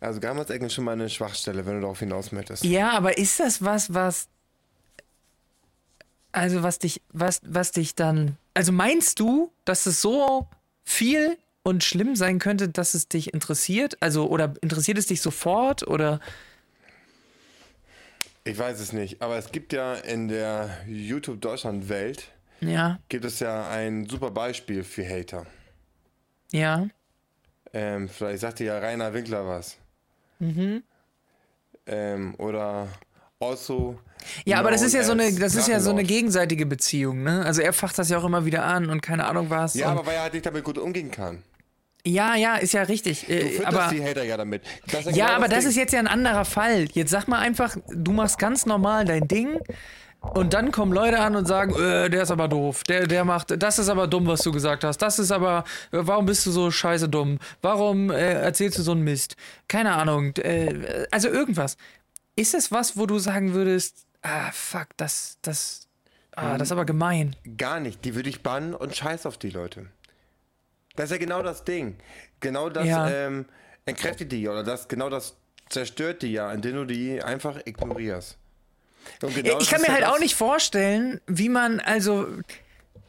Also Geheimratsecken ist schon mal eine Schwachstelle, wenn du darauf hinaus möchtest. Ja, aber ist das was, was Also was dich, was, was dich dann. Also meinst du, dass es so viel und schlimm sein könnte, dass es dich interessiert? Also, oder interessiert es dich sofort? Oder. Ich weiß es nicht, aber es gibt ja in der YouTube-Deutschland-Welt ja. gibt es ja ein super Beispiel für Hater. Ja. Ähm, vielleicht sagt dir ja Rainer Winkler was. Mhm. Ähm, oder also. Ja, aber das ist ja so eine, das ist ja so eine gegenseitige Beziehung, ne? Also er facht das ja auch immer wieder an und keine Ahnung was. Ja, aber weil er halt nicht damit gut umgehen kann. Ja, ja, ist ja richtig. Du äh, aber die Hater ja damit. ja, genau aber das, das ist jetzt ja ein anderer Fall. Jetzt sag mal einfach, du machst ganz normal dein Ding. Und dann kommen Leute an und sagen, äh, der ist aber doof, der, der macht, das ist aber dumm, was du gesagt hast. Das ist aber, warum bist du so scheiße dumm? Warum äh, erzählst du so einen Mist? Keine Ahnung. Äh, also irgendwas. Ist es was, wo du sagen würdest, ah, fuck, das, das, ah, das ist aber gemein. Gar nicht. Die würde ich bannen und scheiß auf die Leute. Das ist ja genau das Ding. Genau das ja. ähm, entkräftet die oder das, genau das zerstört die ja, indem du die einfach ignorierst. Genau ich kann mir halt auch nicht vorstellen, wie man, also,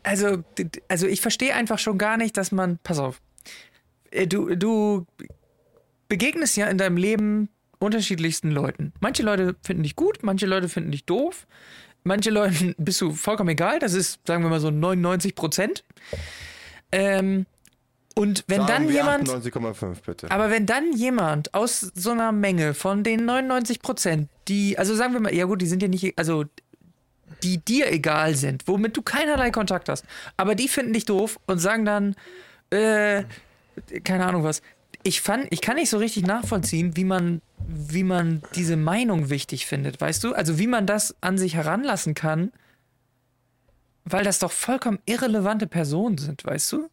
also, also ich verstehe einfach schon gar nicht, dass man, pass auf, äh, du, du begegnest ja in deinem Leben unterschiedlichsten Leuten. Manche Leute finden dich gut, manche Leute finden dich doof. Manche Leuten bist du vollkommen egal, das ist, sagen wir mal so 99 Prozent. Ähm, und wenn Sagen dann jemand. 98,5 bitte. Aber wenn dann jemand aus so einer Menge von den 99 Prozent, die, also sagen wir mal, ja gut, die sind ja nicht, also die dir egal sind, womit du keinerlei Kontakt hast, aber die finden dich doof und sagen dann, äh, keine Ahnung was. Ich fand, ich kann nicht so richtig nachvollziehen, wie man, wie man diese Meinung wichtig findet, weißt du? Also wie man das an sich heranlassen kann, weil das doch vollkommen irrelevante Personen sind, weißt du?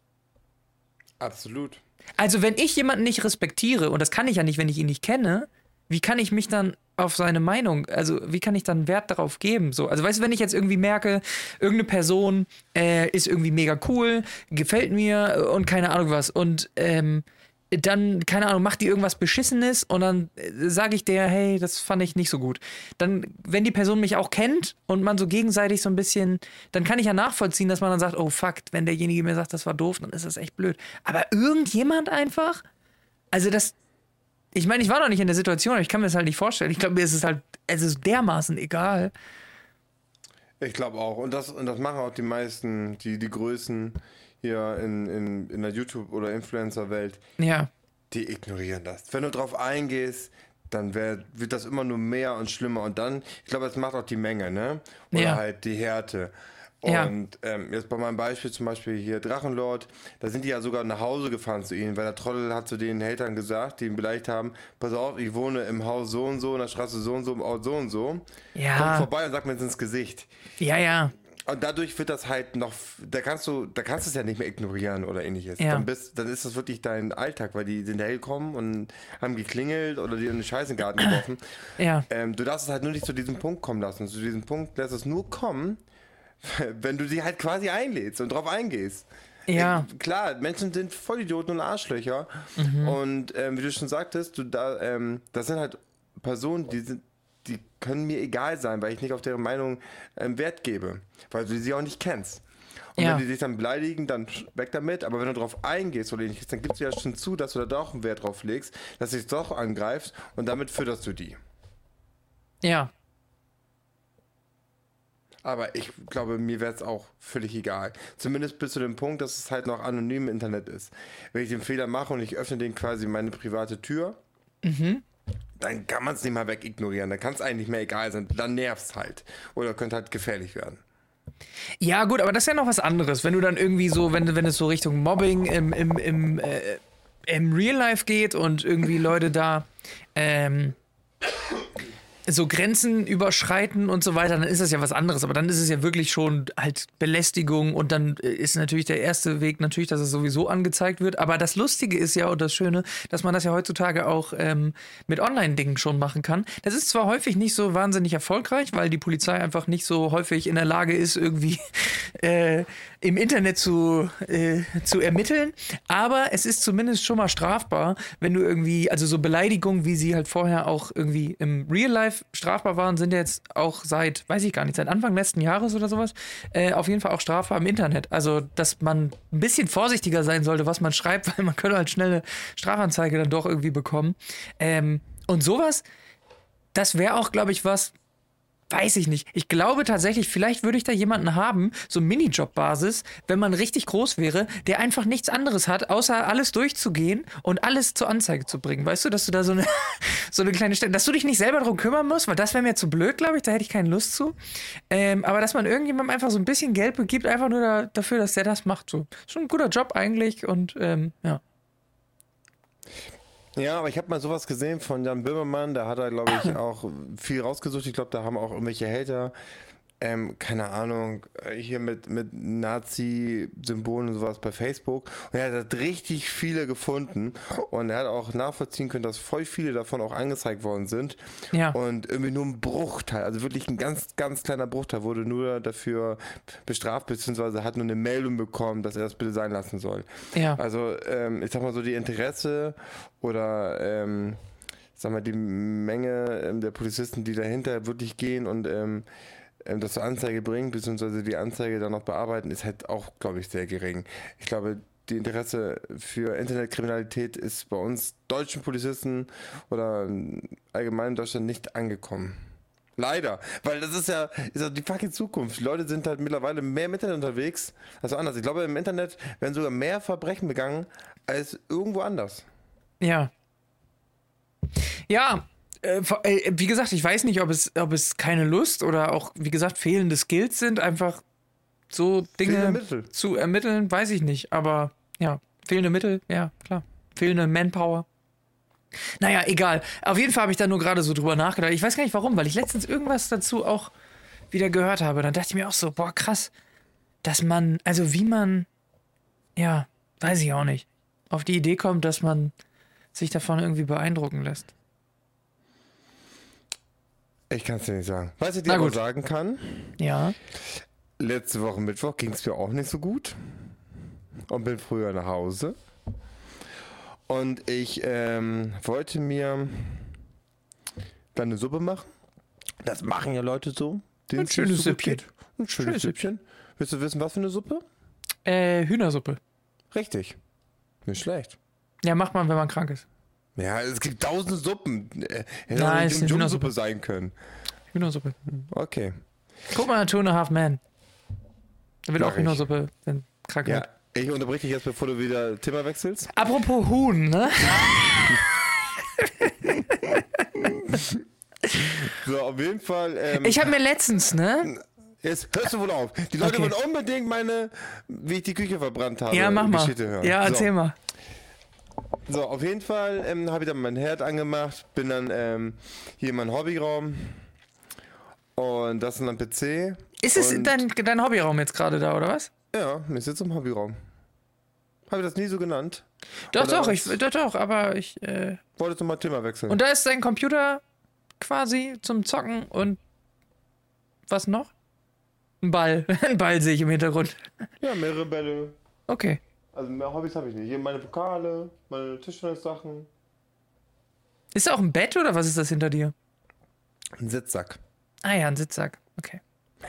Absolut. Also, wenn ich jemanden nicht respektiere, und das kann ich ja nicht, wenn ich ihn nicht kenne, wie kann ich mich dann auf seine Meinung, also wie kann ich dann Wert darauf geben? So, also weißt du, wenn ich jetzt irgendwie merke, irgendeine Person äh, ist irgendwie mega cool, gefällt mir und keine Ahnung was und ähm, dann, keine Ahnung, macht die irgendwas Beschissenes und dann äh, sage ich der, hey, das fand ich nicht so gut. Dann, wenn die Person mich auch kennt und man so gegenseitig so ein bisschen, dann kann ich ja nachvollziehen, dass man dann sagt, oh fuck, wenn derjenige mir sagt, das war doof, dann ist das echt blöd. Aber irgendjemand einfach, also das, ich meine, ich war noch nicht in der Situation, aber ich kann mir das halt nicht vorstellen. Ich glaube, mir ist es halt, es ist dermaßen egal. Ich glaube auch. Und das, und das machen auch die meisten, die, die Größen hier in, in, in der YouTube- oder Influencer-Welt, ja. die ignorieren das. Wenn du drauf eingehst, dann wär, wird das immer nur mehr und schlimmer. Und dann, ich glaube, es macht auch die Menge, ne? Oder ja. halt die Härte. Und ja. ähm, jetzt bei meinem Beispiel zum Beispiel hier Drachenlord, da sind die ja sogar nach Hause gefahren zu ihnen, weil der Trottel hat zu den Hatern gesagt, die ihn beleidigt haben, pass auf, ich wohne im Haus so und so, in der Straße so und so, im Ort so und so. Ja. Kommt vorbei und sagt mir jetzt ins Gesicht. Ja, ja. Und dadurch wird das halt noch, da kannst du, da kannst du es ja nicht mehr ignorieren oder ähnliches. Ja. Dann, bist, dann ist das wirklich dein Alltag, weil die sind hergekommen und haben geklingelt oder dir einen Scheiß in den Garten geworfen. Ja. Ähm, du darfst es halt nur nicht zu diesem Punkt kommen lassen. Zu diesem Punkt lässt es nur kommen, wenn du sie halt quasi einlädst und drauf eingehst. Ja. Äh, klar, Menschen sind Vollidioten und Arschlöcher. Mhm. Und ähm, wie du schon sagtest, du da, ähm, das sind halt Personen, die sind die können mir egal sein, weil ich nicht auf deren Meinung ähm, Wert gebe, weil du sie auch nicht kennst. Und ja. wenn die dich dann beleidigen, dann weg damit. Aber wenn du darauf eingehst oder ähnliches, dann gibst du ja schon zu, dass du da doch einen Wert drauf legst, dass du dich doch angreifst und damit fütterst du die. Ja. Aber ich glaube, mir wäre es auch völlig egal. Zumindest bis zu dem Punkt, dass es halt noch anonym im Internet ist. Wenn ich den Fehler mache und ich öffne den quasi meine private Tür, mhm dann kann man es nicht mal wegignorieren. Dann kann es eigentlich mehr egal sein. Dann nervt es halt. Oder könnte halt gefährlich werden. Ja, gut, aber das ist ja noch was anderes. Wenn du dann irgendwie so, wenn, wenn es so Richtung Mobbing im, im, im, äh, im Real Life geht und irgendwie Leute da ähm, so Grenzen überschreiten und so weiter, dann ist das ja was anderes. Aber dann ist es ja wirklich schon halt Belästigung und dann äh, ist natürlich der erste Weg natürlich, dass es sowieso angezeigt wird. Aber das Lustige ist ja und das Schöne, dass man das ja heutzutage auch ähm, mit Online-Dingen schon machen kann. Das ist zwar häufig nicht so wahnsinnig erfolgreich, weil die Polizei einfach nicht so häufig in der Lage ist, irgendwie äh, im Internet zu, äh, zu ermitteln. Aber es ist zumindest schon mal strafbar, wenn du irgendwie, also so Beleidigungen, wie sie halt vorher auch irgendwie im Real Life strafbar waren, sind jetzt auch seit, weiß ich gar nicht, seit Anfang letzten Jahres oder sowas, äh, auf jeden Fall auch strafbar im Internet. Also, dass man ein bisschen vorsichtiger sein sollte, was man schreibt, weil man könnte halt schnell eine Strafanzeige dann doch irgendwie bekommen. Ähm, und sowas, das wäre auch, glaube ich, was, Weiß ich nicht. Ich glaube tatsächlich, vielleicht würde ich da jemanden haben, so Minijob-Basis, wenn man richtig groß wäre, der einfach nichts anderes hat, außer alles durchzugehen und alles zur Anzeige zu bringen. Weißt du, dass du da so eine, so eine kleine Stelle, dass du dich nicht selber darum kümmern musst, weil das wäre mir zu blöd, glaube ich, da hätte ich keine Lust zu. Ähm, aber dass man irgendjemandem einfach so ein bisschen Geld begibt, einfach nur da, dafür, dass der das macht. So. Schon ein guter Job eigentlich und ähm, ja. Ja, aber ich habe mal sowas gesehen von Jan Böhmermann, da hat er, glaube ich, auch viel rausgesucht. Ich glaube, da haben auch irgendwelche Hater ähm, keine Ahnung, äh, hier mit, mit Nazi-Symbolen und sowas bei Facebook. Und er hat richtig viele gefunden. Und er hat auch nachvollziehen können, dass voll viele davon auch angezeigt worden sind. Ja. Und irgendwie nur ein Bruchteil, also wirklich ein ganz, ganz kleiner Bruchteil wurde nur dafür bestraft, beziehungsweise hat nur eine Meldung bekommen, dass er das bitte sein lassen soll. Ja. Also, ähm, ich sag mal so, die Interesse oder, ähm, sag mal, die Menge ähm, der Polizisten, die dahinter wirklich gehen und ähm, ähm, das zur Anzeige bringen, beziehungsweise die Anzeige dann noch bearbeiten, ist halt auch, glaube ich, sehr gering. Ich glaube, die Interesse für Internetkriminalität ist bei uns deutschen Polizisten oder allgemein in Deutschland nicht angekommen. Leider, weil das ist ja, ist ja die fucking Zukunft. Die Leute sind halt mittlerweile mehr im Internet unterwegs als anders. Ich glaube, im Internet werden sogar mehr Verbrechen begangen als irgendwo anders. Ja. Ja, wie gesagt, ich weiß nicht, ob es, ob es keine Lust oder auch, wie gesagt, fehlende Skills sind, einfach so Dinge zu ermitteln, weiß ich nicht. Aber ja, fehlende Mittel, ja, klar. Fehlende Manpower. Naja, egal. Auf jeden Fall habe ich da nur gerade so drüber nachgedacht. Ich weiß gar nicht warum, weil ich letztens irgendwas dazu auch wieder gehört habe. Dann dachte ich mir auch so, boah, krass, dass man, also wie man, ja, weiß ich auch nicht, auf die Idee kommt, dass man sich davon irgendwie beeindrucken lässt. Ich kann es dir nicht sagen. Was ich dir aber sagen kann. Ja. Letzte Woche Mittwoch ging es mir auch nicht so gut. Und bin früher nach Hause. Und ich ähm, wollte mir dann eine Suppe machen. Das machen ja Leute so. Ein schönes Süppchen. Ein schönes, schönes Süppchen. Willst du wissen, was für eine Suppe? Äh, Hühnersuppe. Richtig. Nicht schlecht. Ja, macht man, wenn man krank ist. Ja, es gibt tausende Suppen. Hätte Nein, es eine Hühnersuppe sein können. Hühnersuppe. Okay. Guck mal, Two and a Half Man. Da wird Mach auch Hühnersuppe, wenn krank ja. wird. Ich unterbreche dich jetzt, bevor du wieder Thema wechselst. Apropos Huhn, ne? so, auf jeden Fall. Ähm, ich habe mir letztens, ne? Jetzt hörst du wohl auf. Die Leute okay. wollen unbedingt meine, wie ich die Küche verbrannt habe, ja, mach mal. hören. Ja, erzähl so. mal. So, auf jeden Fall ähm, habe ich dann mein Herd angemacht, bin dann ähm, hier in meinem Hobbyraum und das ist dann PC. Ist es dein, dein Hobbyraum jetzt gerade da, oder was? Ja, ich sitze im Hobbyraum. Habe ich das nie so genannt? Doch, oder doch, ich, doch, doch, aber ich. Äh Wolltest du mal Thema wechseln? Und da ist dein Computer quasi zum Zocken und was noch? Ein Ball. Ein Ball sehe ich im Hintergrund. Ja, mehrere Bälle. Okay. Also mehr Hobbys habe ich nicht. Hier meine Pokale, meine Tischtennis-Sachen. Ist da auch ein Bett oder was ist das hinter dir? Ein Sitzsack. Ah ja, ein Sitzsack. Okay.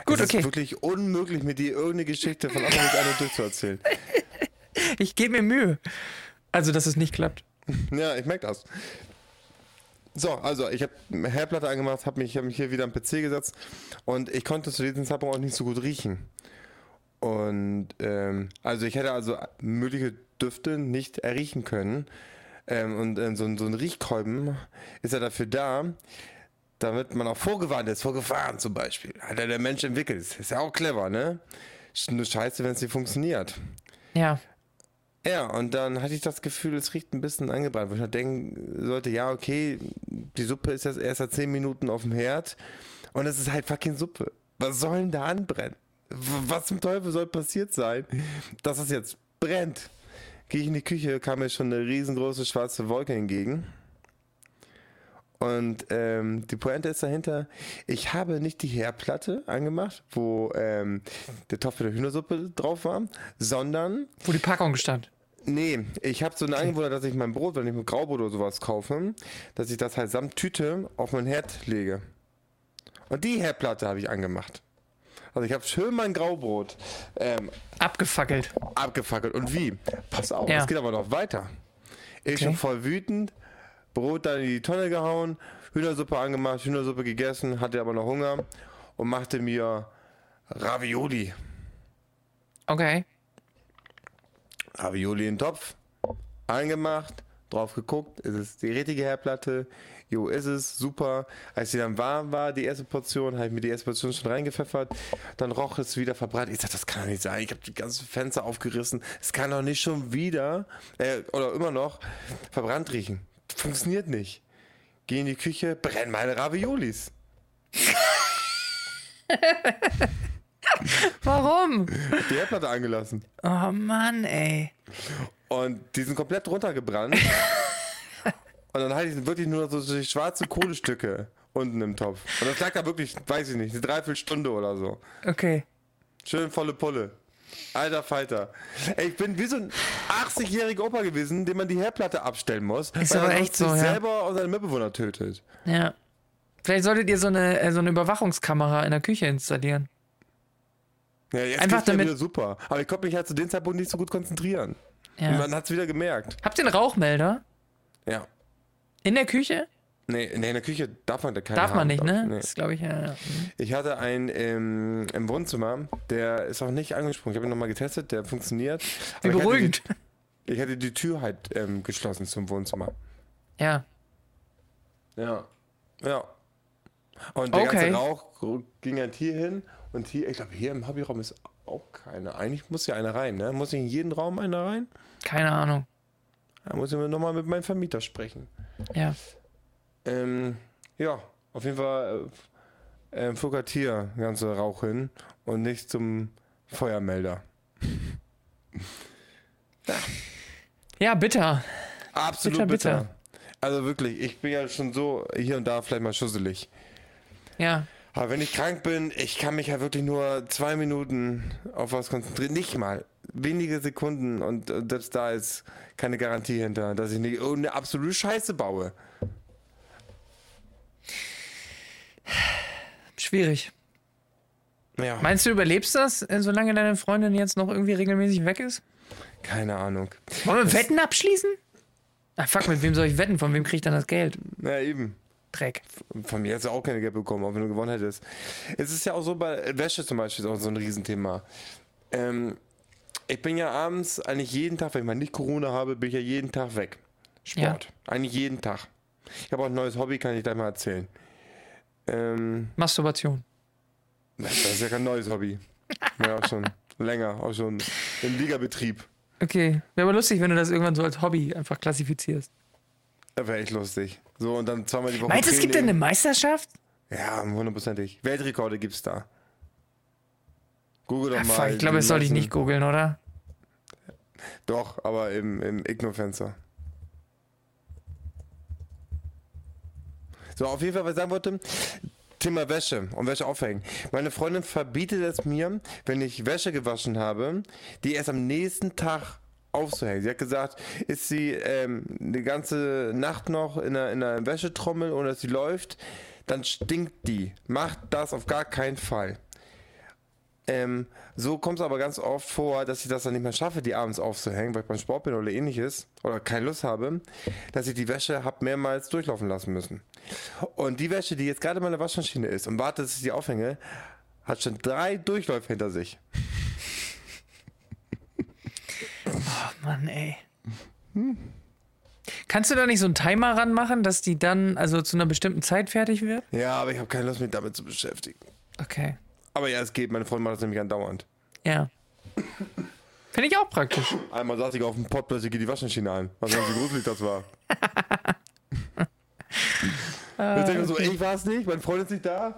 Gut, es okay. ist wirklich unmöglich, mit dir irgendeine Geschichte von Anfang bis Ende durchzuerzählen. ich gebe mir Mühe. Also, dass es nicht klappt. Ja, ich merke das. So, also ich habe Herdplatte angemacht, habe mich, hab mich hier wieder am PC gesetzt und ich konnte zu diesem Zeitpunkt auch nicht so gut riechen. Und ähm, also ich hätte also mögliche Düfte nicht erriechen können. Ähm, und ähm, so, so ein Riechkolben ist ja dafür da, damit man auch vorgewarnt ist, vor Gefahren zum Beispiel. Hat ja der Mensch entwickelt. Ist ja auch clever, ne? Nur scheiße, wenn es nicht funktioniert. Ja. Ja, und dann hatte ich das Gefühl, es riecht ein bisschen angebrannt, wo ich denken sollte, ja, okay, die Suppe ist jetzt erst seit 10 Minuten auf dem Herd und es ist halt fucking Suppe. Was soll denn da anbrennen? Was zum Teufel soll passiert sein, dass es jetzt brennt? Gehe ich in die Küche, kam mir schon eine riesengroße schwarze Wolke entgegen. Und ähm, die Pointe ist dahinter, ich habe nicht die Herdplatte angemacht, wo ähm, der Topf mit der Hühnersuppe drauf war, sondern... Wo die Packung stand. Nee, ich habe so eine Angewohnheit, dass ich mein Brot, wenn ich mit Graubrot oder sowas kaufe, dass ich das halt samt Tüte auf mein Herd lege. Und die Herdplatte habe ich angemacht. Also ich habe schön mein Graubrot ähm, abgefackelt. Abgefackelt. Und wie? Pass auf, ja. es geht aber noch weiter. Ich okay. schon voll wütend, Brot dann in die Tonne gehauen, Hühnersuppe angemacht, Hühnersuppe gegessen, hatte aber noch Hunger und machte mir Ravioli. Okay. Ravioli in den Topf, angemacht, drauf geguckt, ist es die richtige Herdplatte? Jo, ist es, super. Als sie dann warm war, die erste Portion, habe ich mir die erste Portion schon reingepfeffert. Dann roch es wieder verbrannt. Ich dachte, das kann doch nicht sein. Ich habe die ganzen Fenster aufgerissen. Es kann doch nicht schon wieder, äh, oder immer noch, verbrannt riechen. Funktioniert nicht. Geh in die Küche, brenn meine Raviolis. Warum? Die Herdplatte angelassen. Oh Mann, ey. Und die sind komplett runtergebrannt. und dann hatte ich wirklich nur so, schwarze Kohlestücke unten im Topf. Und das lag da wirklich, weiß ich nicht, eine Dreiviertelstunde oder so. Okay. Schön volle Pulle. Alter Falter. Ey, ich bin wie so ein 80-jähriger Opa gewesen, dem man die Herdplatte abstellen muss. Ist aber echt so, sich ja. selber und seine Mitbewohner tötet. Ja. Vielleicht solltet ihr so eine, äh, so eine Überwachungskamera in der Küche installieren. Ja, jetzt Einfach damit. wieder super. Aber ich konnte mich halt zu dem Zeitpunkt nicht so gut konzentrieren. Ja. Und man hat es wieder gemerkt. Habt ihr einen Rauchmelder? Ja. In der Küche? Nee, nee, in der Küche darf man da keinen Darf man nicht, ne? Nee. Das glaube ich, ja, ja. Ich hatte einen im, im, Wohnzimmer, der ist auch nicht angesprungen. Ich habe ihn nochmal getestet, der funktioniert. Wie beruhigend. Ich hatte die, ich hatte die Tür halt ähm, geschlossen zum Wohnzimmer. Ja. Ja. Ja. Und der okay. ganze Rauch ging halt hier hin und hier, ich glaube, hier im Hobbyraum ist auch keine. Eigentlich muss ja einer rein, ne? Muss ich in jeden Raum einer rein? Keine Ahnung. Da muss ich nochmal mit meinem Vermieter sprechen. Ja. Ähm, ja, auf jeden Fall äh, äh, fluckert hier ganze Rauch hin und nicht zum Feuermelder. ja. ja, bitter. Absolut bitter, bitter. Also wirklich, ich bin ja schon so hier und da vielleicht mal schusselig. Ja. Aber wenn ich krank bin, ich kann mich ja wirklich nur zwei Minuten auf was konzentrieren. Nicht mal. Wenige Sekunden und, und selbst da ist keine Garantie hinter, dass ich nicht eine absolute Scheiße baue. Schwierig. Ja. Meinst du, überlebst das, äh, solange deine Freundin jetzt noch irgendwie regelmäßig weg ist? Keine Ahnung. Wollen wir das Wetten abschließen? Ach fuck, mit wem soll ich wetten? Von wem kriege ich dann das Geld? Ja, eben. Dreck. Von mir hättest du auch keine Geld bekommen, auch wenn du gewonnen hättest. Es ist ja auch so bei Wäsche zum Beispiel ist auch so ein Riesenthema. Ähm, ich bin ja abends eigentlich jeden Tag, wenn ich mal nicht Corona habe, bin ich ja jeden Tag weg. Sport. Ja. Eigentlich jeden Tag. Ich habe auch ein neues Hobby, kann ich gleich mal erzählen. Ähm, Masturbation. Das ist ja kein neues Hobby. Ja, auch schon länger, auch schon im Ligabetrieb. Okay, wäre aber lustig, wenn du das irgendwann so als Hobby einfach klassifizierst. Das wäre echt lustig. So, und dann zweimal die Woche. Meinst du, es gibt denn eine Meisterschaft? Ja, hundertprozentig. Weltrekorde gibt's da. Google doch Ach, mal. Ich glaube, das soll ich nicht googeln, oder? Doch, aber im, im Igno-Fenster. So, auf jeden Fall, was ich sagen wollte, Thema Wäsche und Wäsche aufhängen. Meine Freundin verbietet es mir, wenn ich Wäsche gewaschen habe, die erst am nächsten Tag aufzuhängen. Sie hat gesagt, ist sie ähm, die ganze Nacht noch in einer, in einer Wäschetrommel dass sie läuft, dann stinkt die. Macht das auf gar keinen Fall. Ähm, so kommt es aber ganz oft vor, dass ich das dann nicht mehr schaffe, die abends aufzuhängen, weil ich beim Sport bin oder ähnliches oder keine Lust habe, dass ich die Wäsche habe mehrmals durchlaufen lassen müssen. Und die Wäsche, die jetzt gerade in meiner Waschmaschine ist und wartet, dass ich die aufhänge, hat schon drei Durchläufe hinter sich. Oh Mann, ey. Hm. Kannst du da nicht so einen Timer ranmachen, dass die dann also zu einer bestimmten Zeit fertig wird? Ja, aber ich habe keine Lust, mich damit zu beschäftigen. Okay. Aber ja, es geht. Meine Freundin macht das nämlich andauernd. Ja. Finde ich auch praktisch. Einmal saß ich auf dem Pott, plötzlich geht die Waschmaschine ein. Was wie gruselig das war. ich denke so, ey, ich war es nicht, mein Freund ist nicht da.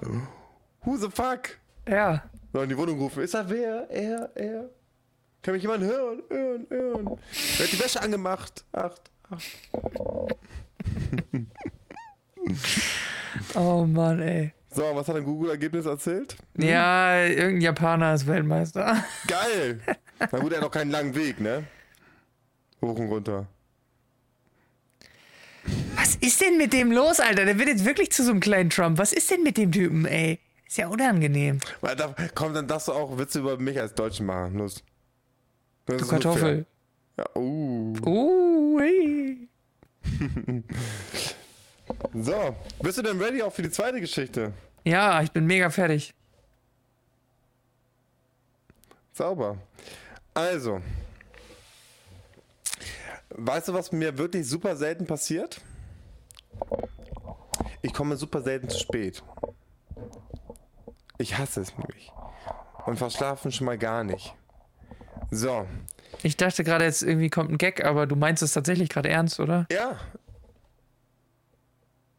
Who the fuck? Ja. Noch in die Wohnung rufen. Ist das wer? Er, er. Kann mich jemand hören? Hören, hören. Wer hat die Wäsche angemacht? Acht, acht. Oh Mann, ey. So, was hat ein Google-Ergebnis erzählt? Hm? Ja, irgendein Japaner ist Weltmeister. Geil! Na gut, er hat auch keinen langen Weg, ne? Hoch und runter. Was ist denn mit dem los, Alter? Der wird jetzt wirklich zu so einem kleinen Trump. Was ist denn mit dem Typen, ey? Ist ja unangenehm. Da, komm, dann darfst du auch Witze über mich als Deutschen machen. Los. Du Kartoffel. Ja, uh. Uh, hey. so, bist du denn ready auch für die zweite Geschichte? Ja, ich bin mega fertig. Sauber. Also, weißt du, was mir wirklich super selten passiert? Ich komme super selten zu spät. Ich hasse es nämlich. Und verschlafen schon mal gar nicht. So. Ich dachte gerade jetzt irgendwie kommt ein Gag, aber du meinst es tatsächlich gerade ernst, oder? Ja.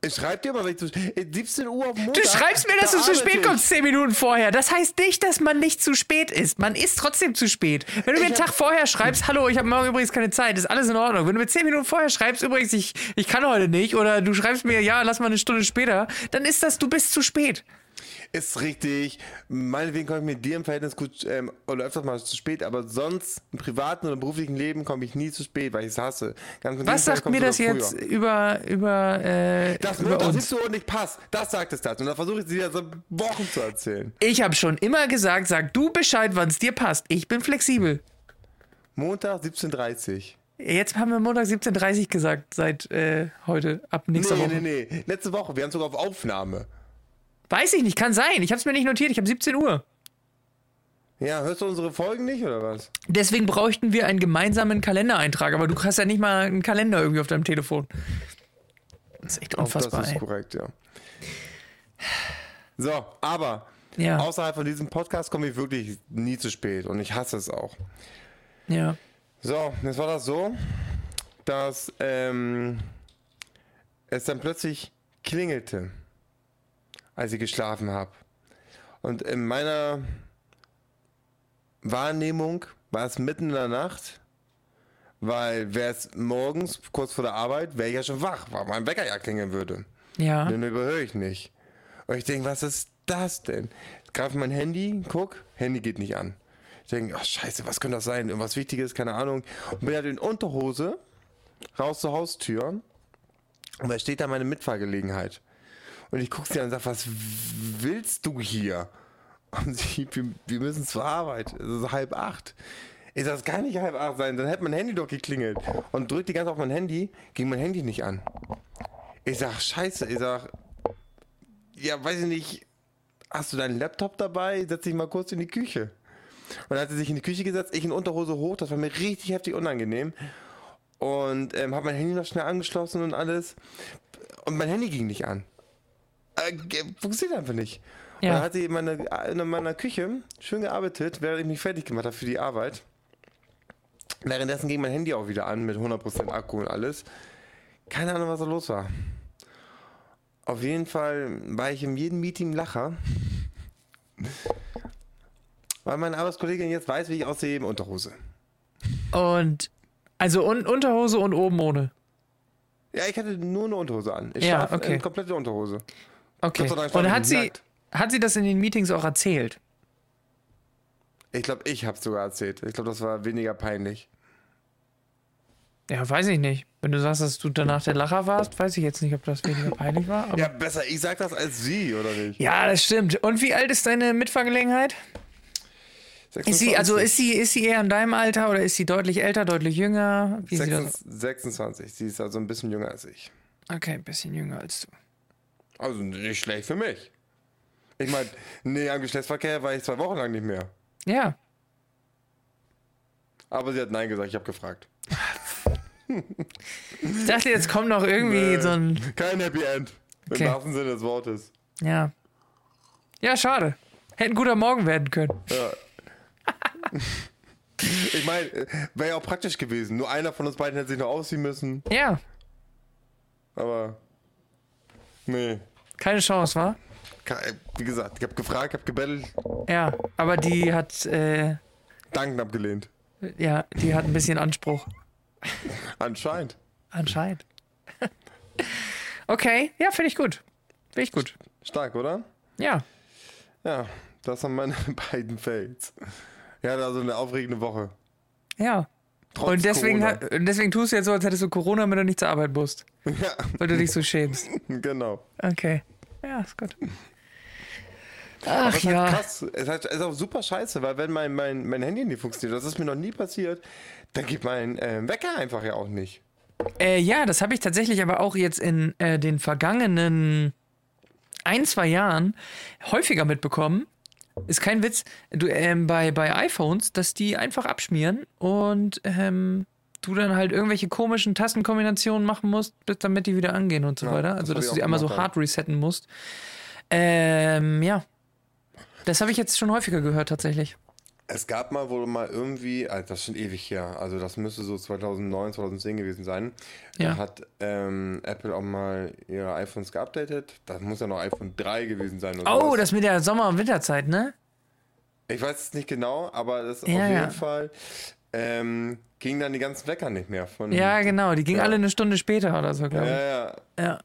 Ich schreib dir aber, wenn ich zu, 17 Uhr auf Montag. Du schreibst mir, dass da du zu spät kommst, 10 Minuten vorher. Das heißt nicht, dass man nicht zu spät ist. Man ist trotzdem zu spät. Wenn du mir einen Tag vorher schreibst, hallo, ich habe morgen übrigens keine Zeit, ist alles in Ordnung. Wenn du mir 10 Minuten vorher schreibst, übrigens, ich, ich kann heute nicht, oder du schreibst mir, ja, lass mal eine Stunde später, dann ist das, du bist zu spät. Ist richtig. Meinetwegen komme ich mit dir im Verhältnis gut ähm, oder öfters mal zu spät, aber sonst im privaten oder beruflichen Leben komme ich nie zu spät, weil ich es hasse. Was sagt mir das jetzt über über äh, Das über das uns. so nicht passt. Das sagt es das und da versuche ich es dir seit Wochen zu erzählen. Ich habe schon immer gesagt, sag du Bescheid, wann es dir passt. Ich bin flexibel. Montag 17:30 Jetzt haben wir Montag 17.30 gesagt, seit äh, heute, ab nächster nee, Woche. Nee, nee, Letzte Woche, wir haben sogar auf Aufnahme. Weiß ich nicht, kann sein. Ich habe es mir nicht notiert, ich habe 17 Uhr. Ja, hörst du unsere Folgen nicht oder was? Deswegen bräuchten wir einen gemeinsamen Kalendereintrag, aber du hast ja nicht mal einen Kalender irgendwie auf deinem Telefon. Das ist echt unfassbar. Auch das ist ey. korrekt, ja. So, aber ja. außerhalb von diesem Podcast komme ich wirklich nie zu spät und ich hasse es auch. Ja. So, jetzt war das so, dass ähm, es dann plötzlich klingelte als ich geschlafen habe. Und in meiner Wahrnehmung war es mitten in der Nacht, weil wäre es morgens kurz vor der Arbeit, wäre ich ja schon wach, weil mein Wecker ja klingeln würde. Ja. Den überhöre ich nicht. Und ich denke, was ist das denn? Greife mein Handy, guck, Handy geht nicht an. Ich denke, ach scheiße, was könnte das sein? Irgendwas Wichtiges, keine Ahnung. Und bin halt in Unterhose raus zur Haustür. Und da steht da meine Mitfahrgelegenheit. Und ich gucke sie an und sage, was willst du hier? Und sie, wir, wir müssen zur Arbeit. Es ist halb acht. Ich sage, es kann nicht halb acht sein, dann hätte mein Handy doch geklingelt. Und drückt die ganze Zeit auf mein Handy, ging mein Handy nicht an. Ich sag, scheiße, ich sag, ja, weiß ich nicht, hast du deinen Laptop dabei? Setz dich mal kurz in die Küche. Und dann hat sie sich in die Küche gesetzt, ich in Unterhose hoch, das war mir richtig heftig unangenehm. Und ähm, habe mein Handy noch schnell angeschlossen und alles. Und mein Handy ging nicht an äh, funktioniert einfach nicht. Ja. Und dann hat sie in meiner, in meiner Küche schön gearbeitet, während ich mich fertig gemacht habe für die Arbeit. Währenddessen ging mein Handy auch wieder an mit 100% Akku und alles. Keine Ahnung, was da los war. Auf jeden Fall war ich in jedem Meeting Lacher. Weil meine Arbeitskollegin jetzt weiß, wie ich aussehe in Unterhose. Und also un Unterhose und oben ohne. Ja, ich hatte nur eine Unterhose an. Ich ja, okay. in komplette Unterhose. Okay. Und hat sie, hat sie das in den Meetings auch erzählt? Ich glaube, ich habe es sogar erzählt. Ich glaube, das war weniger peinlich. Ja, weiß ich nicht. Wenn du sagst, dass du danach der Lacher warst, weiß ich jetzt nicht, ob das weniger peinlich war. ja, besser ich sag das als sie, oder nicht? Ja, das stimmt. Und wie alt ist deine Mitfahrgelegenheit? 26. Ist sie, also ist sie, ist sie eher in deinem Alter oder ist sie deutlich älter, deutlich jünger? Wie 26, 26. Sie ist also ein bisschen jünger als ich. Okay, ein bisschen jünger als du. Also nicht schlecht für mich. Ich meine, nee, am Geschlechtsverkehr war ich zwei Wochen lang nicht mehr. Ja. Aber sie hat Nein gesagt, ich habe gefragt. ich dachte, jetzt kommt noch irgendwie nee, so ein. Kein Happy End. Okay. Im wahrsten Sinne des Wortes. Ja. Ja, schade. Hätte ein guter Morgen werden können. Ja. ich meine, wäre ja auch praktisch gewesen. Nur einer von uns beiden hätte sich noch ausziehen müssen. Ja. Aber. Nee. Keine Chance, wa? Wie gesagt, ich habe gefragt, habe gebettelt. Ja, aber die hat. Äh, Danken abgelehnt. Ja, die hat ein bisschen Anspruch. Anscheinend. Anscheinend. Okay, ja, finde ich gut. Finde ich gut. Stark, oder? Ja. Ja, das sind meine beiden Fails. Ja, also eine aufregende Woche. Ja. Trotz und deswegen, Corona. ha- und deswegen tust du jetzt so, als hättest du Corona, wenn du nicht zur Arbeit musst. Ja, Weil du dich so schämst. genau. Okay. Ja, ist gut. Aber Ach es ist halt ja. krass. Es ist halt- ist auch super scheiße, weil wenn mein, mein, mein Handy nicht funktioniert, das ist mir noch nie passiert, dann geht mein ähm, Wecker einfach ja auch nicht. Äh, ja, das habe ich tatsächlich aber auch jetzt in äh, den vergangenen ein, zwei Jahren häufiger mitbekommen. Ist kein Witz. Du, ähm, bei, bei iPhones, dass die einfach abschmieren und ähm, du dann halt irgendwelche komischen Tastenkombinationen machen musst, bis- damit die wieder angehen und so Ja, weiter. das Also, hab dass du sie einmal so hart resetten musst. Ähm, ja. Das habe ich jetzt schon häufiger gehört, tatsächlich. Es gab mal wohl mal irgendwie, also das ist schon ewig her, also das müsste so 2009, 2010 gewesen sein. Ja. Da hat ähm, Apple auch mal ihre iPhones geupdatet. Das muss ja noch iPhone 3 gewesen sein. Oh, sowas. das mit der Sommer- und Winterzeit, ne? Ich weiß es nicht genau, aber das Ja, auf jeden ja. Fall ähm, ging dann die ganzen Wecker nicht mehr. Von, Ja, genau. Die ging Ja. alle eine Stunde später oder so, glaube Ja, ich. ja. Ja.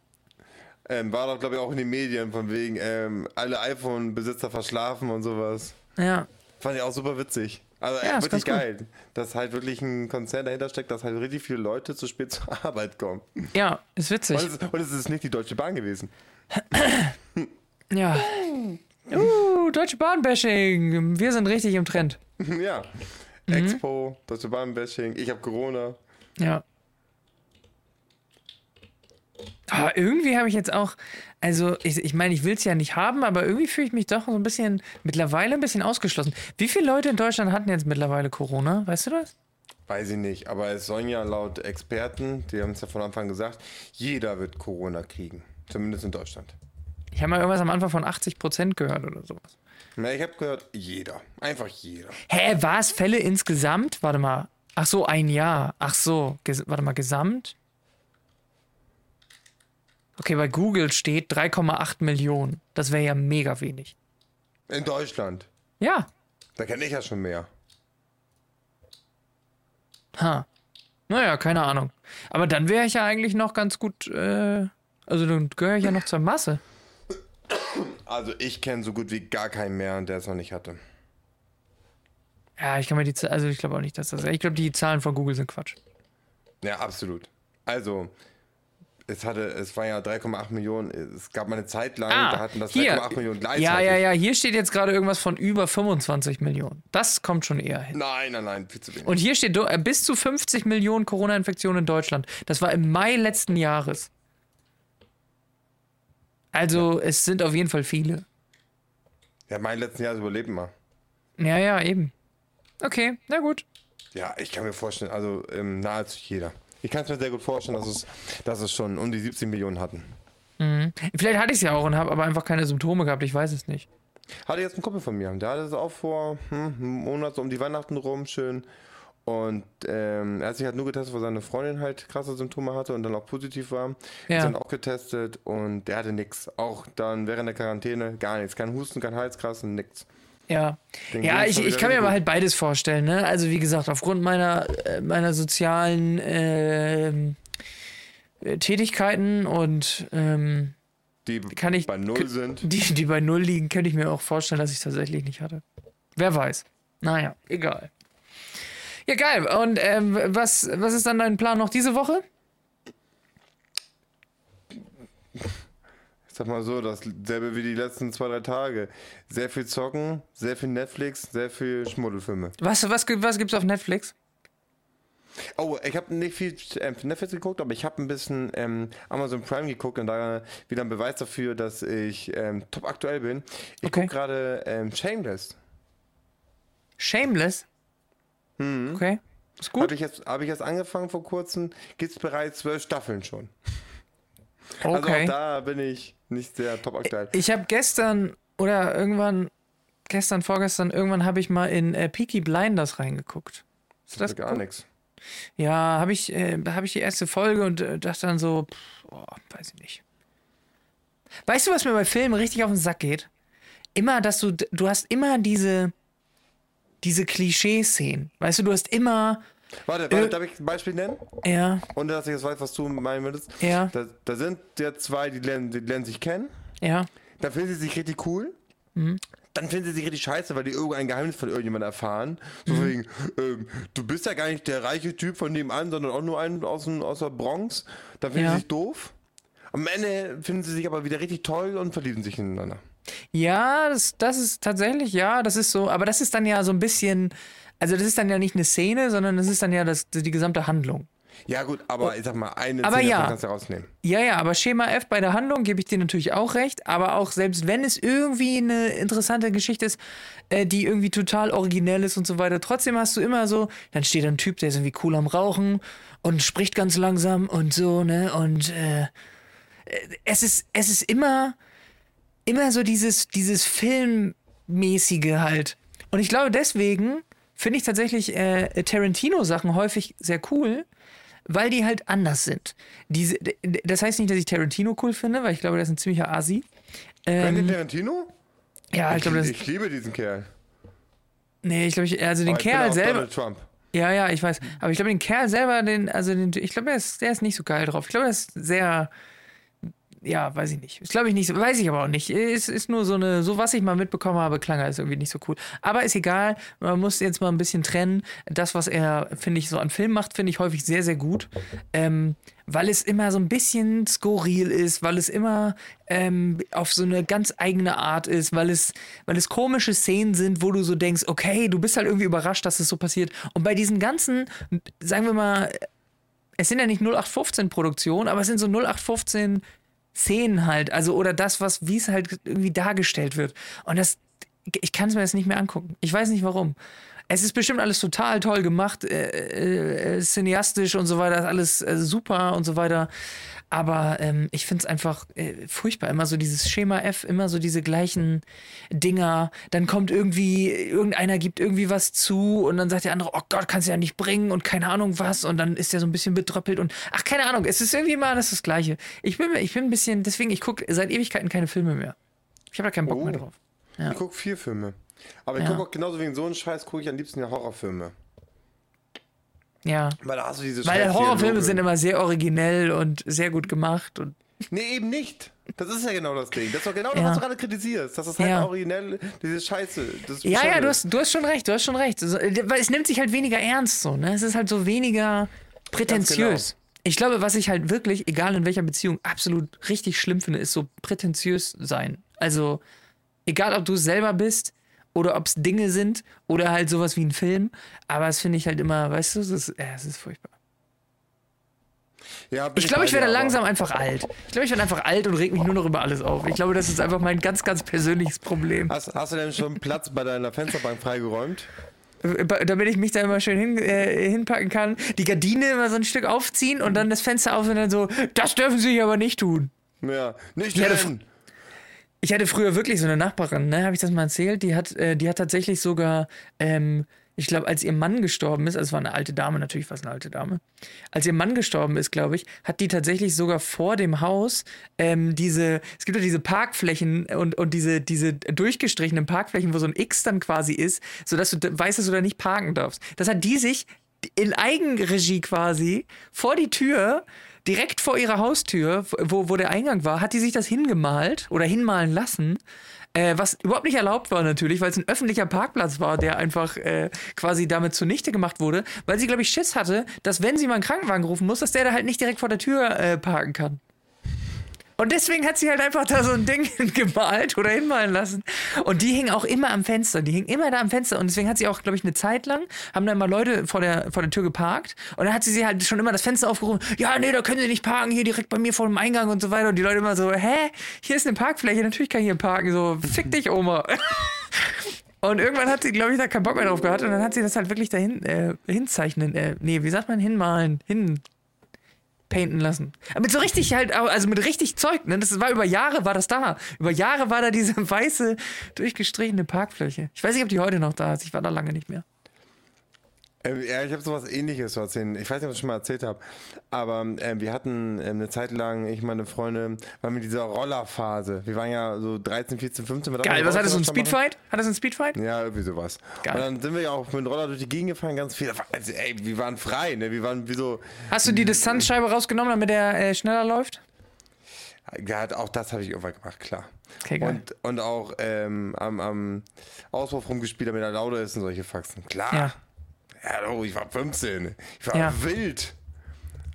Ähm, war doch, glaube ich, auch in den Medien von wegen ähm, alle iPhone-Besitzer verschlafen und sowas. Ja. Fand ich auch super witzig. Also Ja, äh, wirklich geil, dass halt wirklich ein Konzern dahinter steckt, dass halt richtig viele Leute zu spät zur Arbeit kommen. Ja, ist witzig. Und es, und es ist nicht die Deutsche Bahn gewesen. Ja. Uh, Deutsche Bahn-Bashing. Wir sind richtig im Trend. ja. Mhm. Expo, Deutsche Bahn-Bashing, ich habe Corona. Ja. Aber irgendwie habe ich jetzt auch, also ich, ich meine, ich will es ja nicht haben, aber irgendwie fühle ich mich doch so ein bisschen, mittlerweile ein bisschen ausgeschlossen. Wie viele Leute in Deutschland hatten jetzt mittlerweile Corona? Weißt du das? Weiß ich nicht, aber es sollen ja laut Experten, die haben es ja von Anfang gesagt, jeder wird Corona kriegen. Zumindest in Deutschland. Ich habe mal irgendwas am Anfang von 80 Prozent gehört oder sowas. Na, ich habe gehört, jeder. Einfach jeder. Hä, war es Fälle insgesamt? Warte mal. Ach so, ein Jahr. Ach so, ges warte mal, gesamt? Okay, bei Google steht 3,8 Millionen. Das wäre ja mega wenig. In Deutschland. Ja. Da kenne ich ja schon mehr. Ha. Naja, keine Ahnung. Aber dann wäre ich ja eigentlich noch ganz gut, äh, also dann gehöre ich ja noch zur Masse. Also ich kenne so gut wie gar keinen mehr, der es noch nicht hatte. Ja, ich kann mir die, Z- also ich glaube auch nicht, dass das, ich glaube, die Zahlen von Google sind Quatsch. Ja, absolut. Also, es hatte, es war ja 3,8 Millionen. Es gab mal eine Zeit lang, da hatten das 3,8 Millionen gleichzeitig. Ah, Ja, ja, ja, hier steht jetzt gerade irgendwas von über 25 Millionen. Das kommt schon eher hin. Nein, nein, nein, viel zu wenig. Und hier steht äh, bis zu 50 Millionen Corona-Infektionen in Deutschland. Das war im Mai letzten Jahres. Also, es sind auf jeden Fall viele. ja, mein letzten Jahr überlebt mal. Ja, ja, eben. Okay, na gut. Ja, ich kann mir vorstellen, also ähm, nahezu jeder. Ich kann es mir sehr gut vorstellen, dass es, dass es schon um die 17 Millionen hatten. Vielleicht hatte ich es ja auch und habe aber einfach keine Symptome gehabt. Ich weiß es nicht. Hatte jetzt ein Kumpel von mir, der hatte es auch vor hm, einem Monat so um die Weihnachten rum schön. Und ähm, er hat sich halt nur getestet, weil seine Freundin halt krasse Symptome hatte und dann auch positiv war. Ja. Ist dann auch getestet und der hatte nichts. Auch dann während der Quarantäne gar nichts. Kein Husten, kein Halskratzen, nichts. Ja, Den ja ich, ich kann mir aber halt beides vorstellen. Ne? Also wie gesagt, aufgrund meiner, äh, meiner sozialen ähm, äh, Tätigkeiten und ähm, Die Kann ich- bei Null sind. die, die bei Null liegen, könnte ich mir auch vorstellen, dass ich es tatsächlich nicht hatte. Wer weiß. Naja, egal. Ja, geil. Und ähm, was, was ist dann dein Plan noch diese Woche? Ich sag mal so, dasselbe wie die letzten zwei, drei Tage. Sehr viel zocken, sehr viel Netflix, sehr viel Schmuddelfilme. Was, was, was gibt's auf Netflix? Oh, ich habe nicht viel ähm, Netflix geguckt, aber ich habe ein bisschen ähm, Amazon Prime geguckt und da wieder ein Beweis dafür, dass ich ähm, top aktuell bin. Ich Okay. gucke gerade ähm, Shameless. Shameless? Okay. Ist Habe gut. ich, jetzt- hab ich jetzt angefangen vor kurzem, gibt es bereits zwölf Staffeln schon. Also auch Okay. da bin ich nicht sehr top aktuell. Ich habe gestern oder irgendwann, gestern, vorgestern, irgendwann habe ich mal in äh, Peaky Blinders reingeguckt. Ist das gar gut? nichts. Ja, habe ich, äh, hab ich die erste Folge und äh, dachte dann so, pff, oh, weiß ich nicht. Weißt du, was mir bei Filmen richtig auf den Sack geht? Immer, dass du, du hast immer diese, diese Klischee-Szenen. Weißt du, du hast immer Warte, warte, äh, darf ich ein Beispiel nennen? Ja. Und dass ich jetzt weiß, was du meinen würdest. Ja. Da, da sind ja zwei, die lernen, die lernen sich kennen. Ja. Dann finden sie sich richtig cool. Mhm. Dann finden sie sich richtig scheiße, weil die irgendein Geheimnis von irgendjemandem erfahren. So mhm. wegen, ähm, du bist ja gar nicht der reiche Typ von nebenan, sondern auch nur einen aus, aus der Bronx. Dann finden ja. sie sich doof. Am Ende finden sie sich aber wieder richtig toll und verlieben sich ineinander. Ja, das, das ist tatsächlich, ja, das ist so, aber das ist dann ja so ein bisschen, also das ist dann ja nicht eine Szene, sondern das ist dann ja das, die gesamte Handlung. Ja, gut, aber ich sag mal, eine aber Szene ja. kannst du rausnehmen. Ja, ja, aber Schema F bei der Handlung gebe ich dir natürlich auch recht, aber auch selbst wenn es irgendwie eine interessante Geschichte ist, äh, die irgendwie total originell ist und so weiter, trotzdem hast du immer so, dann steht ein Typ, der ist irgendwie cool am Rauchen und spricht ganz langsam und so, ne, und äh, es ist, es ist immer, immer so dieses, dieses Filmmäßige halt. Und ich glaube, deswegen finde ich tatsächlich äh, Tarantino-Sachen häufig sehr cool, weil die halt anders sind. Diese, das heißt nicht, dass ich Tarantino cool finde, weil ich glaube, der ist ein ziemlicher Asi. Ähm, Tarantino? Ja, ich, ich glaube, das. Ich liebe diesen Kerl. Nee, ich glaube, also den Aber Kerl selber. Donald Trump. Ja, ja, ich weiß. Aber ich glaube, den Kerl selber, den, also den, ich glaube, der ist, der ist nicht so geil drauf. Ich glaube, der ist sehr ja, weiß ich nicht. Ist glaube ich nicht so, weiß ich aber auch nicht. Es ist nur so eine, so was ich mal mitbekommen habe, klang er ist irgendwie nicht so cool. Aber ist egal, man muss jetzt mal ein bisschen trennen. Das, was er, finde ich, so an Film macht, finde ich häufig sehr, sehr gut. Ähm, weil es immer so ein bisschen skurril ist, weil es immer ähm, auf so eine ganz eigene Art ist, weil es, weil es komische Szenen sind, wo du so denkst, okay, du bist halt irgendwie überrascht, dass es so passiert. Und bei diesen ganzen, sagen wir mal, es sind ja nicht 0815 Produktionen, aber es sind so 0815 Szenen halt, also oder das, was, wie es halt irgendwie dargestellt wird. Und das, ich kann es mir jetzt nicht mehr angucken. Ich weiß nicht warum. Es ist bestimmt alles total toll gemacht, äh, äh, cineastisch und so weiter, alles äh, super und so weiter. Aber ähm, ich finde es einfach äh, furchtbar. Immer so dieses Schema F, immer so diese gleichen Dinger. Dann kommt irgendwie, irgendeiner gibt irgendwie was zu und dann sagt der andere, oh Gott, kannst du ja nicht bringen und keine Ahnung was. Und dann ist der so ein bisschen betröppelt und ach, keine Ahnung, es ist irgendwie immer alles das Gleiche. Ich bin, ich bin ein bisschen, deswegen, ich gucke seit Ewigkeiten keine Filme mehr. Ich habe da keinen Bock oh, mehr drauf. Ja. Ich gucke vier Filme. Aber ich ja. gucke auch genauso wegen so einem Scheiß, gucke ich am liebsten ja Horrorfilme. Ja. Weil da hast du diese Weil Horrorfilme sind immer sehr originell und sehr gut gemacht. Und nee, eben nicht. Das ist ja genau das Ding. Das ist doch genau das, was du gerade kritisierst. Das ist halt ja. originell, diese Scheiße. ja, ja, du hast, du hast schon recht, du hast schon recht. Weil es nimmt sich halt weniger ernst so, ne? Es ist halt so weniger prätentiös. Genau. Ich glaube, was ich halt wirklich, egal in welcher Beziehung, absolut richtig schlimm finde, ist so prätentiös sein. Also, egal ob du es selber bist, oder ob es Dinge sind oder halt sowas wie ein Film. Aber das finde ich halt immer, weißt du, es ist, ja, es ist furchtbar. Ja, ich glaube, ich werde langsam einfach alt. Ich glaube, ich werde einfach alt und reg mich nur noch über alles auf. Ich glaube, das ist einfach mein ganz, ganz persönliches Problem. Hast, hast du denn schon Platz bei deiner Fensterbank freigeräumt? Damit ich mich da immer schön hin, äh, hinpacken kann. Die Gardine immer so ein Stück aufziehen und dann das Fenster auf und dann so, das dürfen sie aber nicht tun. Ja, nicht ja, ich hatte früher wirklich so eine Nachbarin, ne, habe ich das mal erzählt? Die hat, äh, die hat tatsächlich sogar, ähm, ich glaube, als ihr Mann gestorben ist, also es war eine alte Dame, natürlich es eine alte Dame, als ihr Mann gestorben ist, glaube ich, hat die tatsächlich sogar vor dem Haus ähm, diese, es gibt ja diese Parkflächen und, und diese, diese durchgestrichenen Parkflächen, wo so ein X dann quasi ist, sodass du weißt, dass du da nicht parken darfst. Das hat die sich in Eigenregie quasi vor die Tür direkt vor ihrer Haustür, wo, wo der Eingang war, hat die sich das hingemalt oder hinmalen lassen. Äh, was überhaupt nicht erlaubt war natürlich, weil es ein öffentlicher Parkplatz war, der einfach äh, quasi damit zunichte gemacht wurde, weil sie, glaube ich, Schiss hatte, dass wenn sie mal einen Krankenwagen rufen muss, dass der da halt nicht direkt vor der Tür äh, parken kann. Und deswegen hat sie halt einfach da so ein Ding gemalt oder hinmalen lassen. Und die hing auch immer am Fenster. Die hing immer da am Fenster. Und deswegen hat sie auch, glaube ich, eine Zeit lang, haben da immer Leute vor der, vor der Tür geparkt. Und dann hat sie sie halt schon immer das Fenster aufgerufen. Ja, nee, da können sie nicht parken, hier direkt bei mir vor dem Eingang und so weiter. Und die Leute immer so, hä? Hier ist eine Parkfläche, natürlich kann ich hier parken. So, fick dich, Oma. Und irgendwann hat sie, glaube ich, da keinen Bock mehr drauf gehabt. Und dann hat sie das halt wirklich dahin äh, hinzeichnen. Äh, nee, wie sagt man hinmalen? Hin painten lassen. Mit so richtig halt, also mit richtig Zeug, ne? Das war über Jahre war das da. Über Jahre war da diese weiße, durchgestrichene Parkfläche. Ich weiß nicht, ob die heute noch da ist. Ich war da lange nicht mehr. Ähm, ja, ich habe sowas ähnliches zu erzählen. Ich weiß nicht, ob ich schon mal erzählt habe. Aber ähm, wir hatten ähm, eine Zeit lang, ich meine Freunde, waren mit dieser Rollerphase. Wir waren ja so 13, 14, 15. Geil, was hat das, ein Speedfight? Hat das ein Speedfight? Ja, irgendwie sowas. Geil. Und dann sind wir ja auch mit dem Roller durch die Gegend gefahren, ganz viel. Also, ey, wir waren frei, ne? Wir waren wie so. Hast du die Distanzscheibe rausgenommen, damit der äh, schneller läuft? Ja, auch das habe ich irgendwann gemacht, klar. Okay, geil. Und, und auch ähm, am, am Auspuff rumgespielt, damit er lauter ist und solche Faxen. Klar. Ja. Oh, ich war 15. Ich war ja. wild.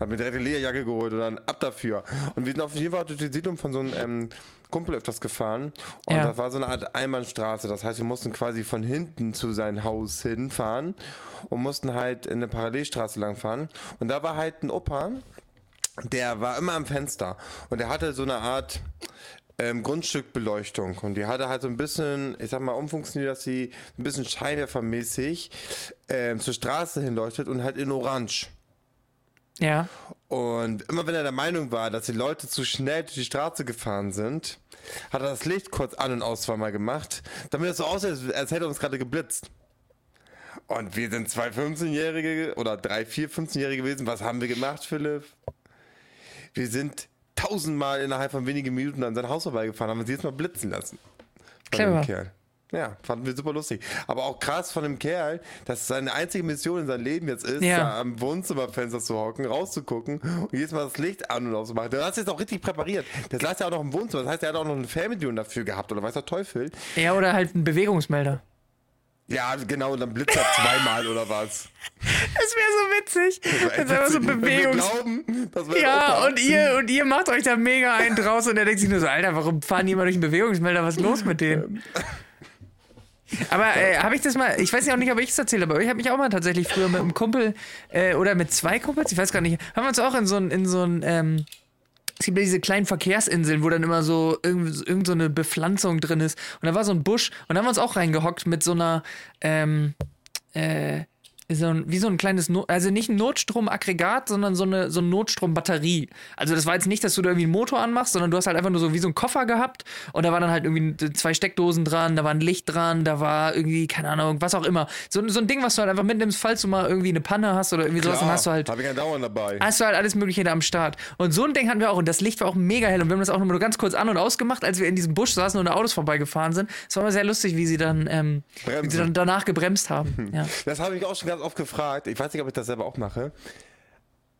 Hab mir direkt eine Lederjacke geholt und dann ab dafür. Und wir sind auf jeden Fall durch die Siedlung von so einem ähm, Kumpel öfters gefahren. Und ja. das war so eine Art Einbahnstraße. Das heißt, wir mussten quasi von hinten zu sein Haus hinfahren und mussten halt in eine Parallelstraße langfahren. Und da war halt ein Opa, der war immer am Fenster und der hatte so eine Art ähm, Grundstückbeleuchtung und die hatte halt so ein bisschen, ich sag mal, umfunktioniert, dass sie ein bisschen scheinwerfermäßig ähm, zur Straße hinleuchtet und halt in Orange. Ja. Und immer wenn er der Meinung war, dass die Leute zu schnell durch die Straße gefahren sind, hat er das Licht kurz an und aus zweimal gemacht, damit es so aussieht, als hätte er uns gerade geblitzt. Und wir sind zwei 15-Jährige oder drei, vier 15-Jährige gewesen. Was haben wir gemacht, Philipp? Wir sind tausendmal innerhalb von wenigen Minuten an sein Haus vorbeigefahren, haben uns jedes Mal blitzen lassen. Clever. Ja, fanden wir super lustig. Aber auch krass von dem Kerl, dass seine einzige Mission in seinem Leben jetzt ist, ja. da am Wohnzimmerfenster zu hocken, rauszugucken und jedes Mal das Licht an und auszumachen. Der hat jetzt auch richtig präpariert. Der saß ja auch noch im Wohnzimmer. Das heißt, er hat auch noch eine Fernbedienung dafür gehabt oder weiß der Teufel. Ja, oder halt einen Bewegungsmelder. Ja, genau, und dann blitzt er zweimal oder was? Das wäre so witzig. Das wäre so Bewegungs. Glauben, ja, und ihr, und ihr macht euch da mega einen draus und er denkt sich nur so, Alter, warum fahren die immer durch einen Bewegungsmelder? Was ist los mit denen? Aber äh, habe ich das mal, ich weiß ja auch nicht, ob ich es erzähle, aber ich habe mich auch mal tatsächlich früher mit einem Kumpel äh, oder mit zwei Kumpels, ich weiß gar nicht, haben wir uns auch in so ein, in so ein, ähm, es gibt ja diese kleinen Verkehrsinseln, wo dann immer so irgend, irgend so Bepflanzung drin ist. Und da war so ein Busch und da haben wir uns auch reingehockt mit so einer, ähm, äh, so ein, wie so ein kleines, no also nicht ein Notstromaggregat, sondern so eine, so eine Notstrombatterie. Also das war jetzt nicht, dass du da irgendwie einen Motor anmachst, sondern du hast halt einfach nur so wie so einen Koffer gehabt und da waren dann halt irgendwie zwei Steckdosen dran, da war ein Licht dran, da war irgendwie, keine Ahnung, was auch immer. So, so ein Ding, was du halt einfach mitnimmst, falls du mal irgendwie eine Panne hast oder irgendwie Klar, sowas, dann hast du halt. Hab ich ja dauernd dabei. Hast du halt alles Mögliche da am Start. Und so ein Ding hatten wir auch und das Licht war auch mega hell und wir haben das auch nur ganz kurz an und ausgemacht, als wir in diesem Busch saßen und Autos vorbeigefahren sind. Es war immer sehr lustig, wie sie dann, ähm, wie sie dann danach gebremst haben. Ja. Das habe ich auch schon ganz oft gefragt. Ich weiß nicht, ob ich das selber auch mache.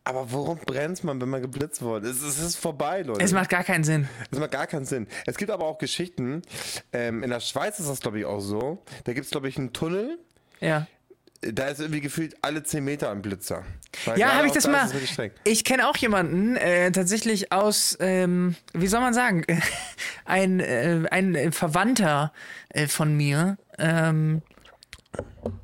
Aber warum brennt man, wenn man geblitzt wurde? Es, es, ist vorbei, Leute. Es macht gar keinen Sinn. Es macht gar keinen Sinn. Es gibt aber auch Geschichten. Ähm, in der Schweiz ist das, glaube ich, auch so. Da gibt es, glaube ich, einen Tunnel. Ja. Da ist irgendwie gefühlt alle 10 Meter ein Blitzer. Weil ja, habe ich das da mal. Ich kenne auch jemanden, äh, tatsächlich aus, ähm, wie soll man sagen, ein, äh, ein Verwandter äh, von mir, ähm,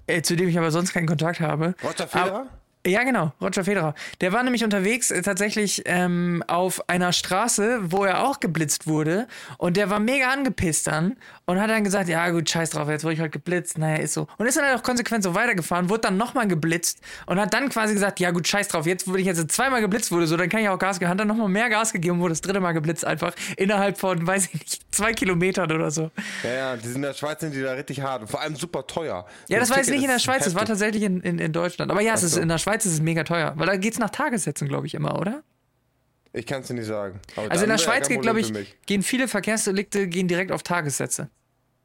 äh, zu dem ich aber sonst keinen Kontakt habe. Roger Federer? Ja, genau, Roger Federer. Der war nämlich unterwegs äh, tatsächlich ähm, auf einer Straße, wo er auch geblitzt wurde. Und der war mega angepisst dann und hat dann gesagt: Ja, gut, scheiß drauf, jetzt wurde ich halt geblitzt. Naja, ist so. Und ist dann halt auch konsequent so weitergefahren, wurde dann nochmal geblitzt und hat dann quasi gesagt: Ja, gut, scheiß drauf, jetzt wurde ich jetzt zweimal geblitzt wurde, so, dann kann ich auch Gas geben. Hat dann nochmal mehr Gas gegeben und wurde das dritte Mal geblitzt, einfach innerhalb von, weiß ich nicht, zwei Kilometern oder so. Ja, ja, die sind in der Schweiz sind die da richtig hart und vor allem super teuer. Ja, das, das war jetzt nicht in der Schweiz, das war tatsächlich in, in, in Deutschland. Aber ja, es ist in der Schweiz Schweiz ist es mega teuer, weil da geht es nach Tagessätzen, glaube ich, immer, oder? Ich kann es dir nicht sagen. Aber also in der Schweiz geht, glaube ich, gehen viele Verkehrsdelikte gehen direkt auf Tagessätze.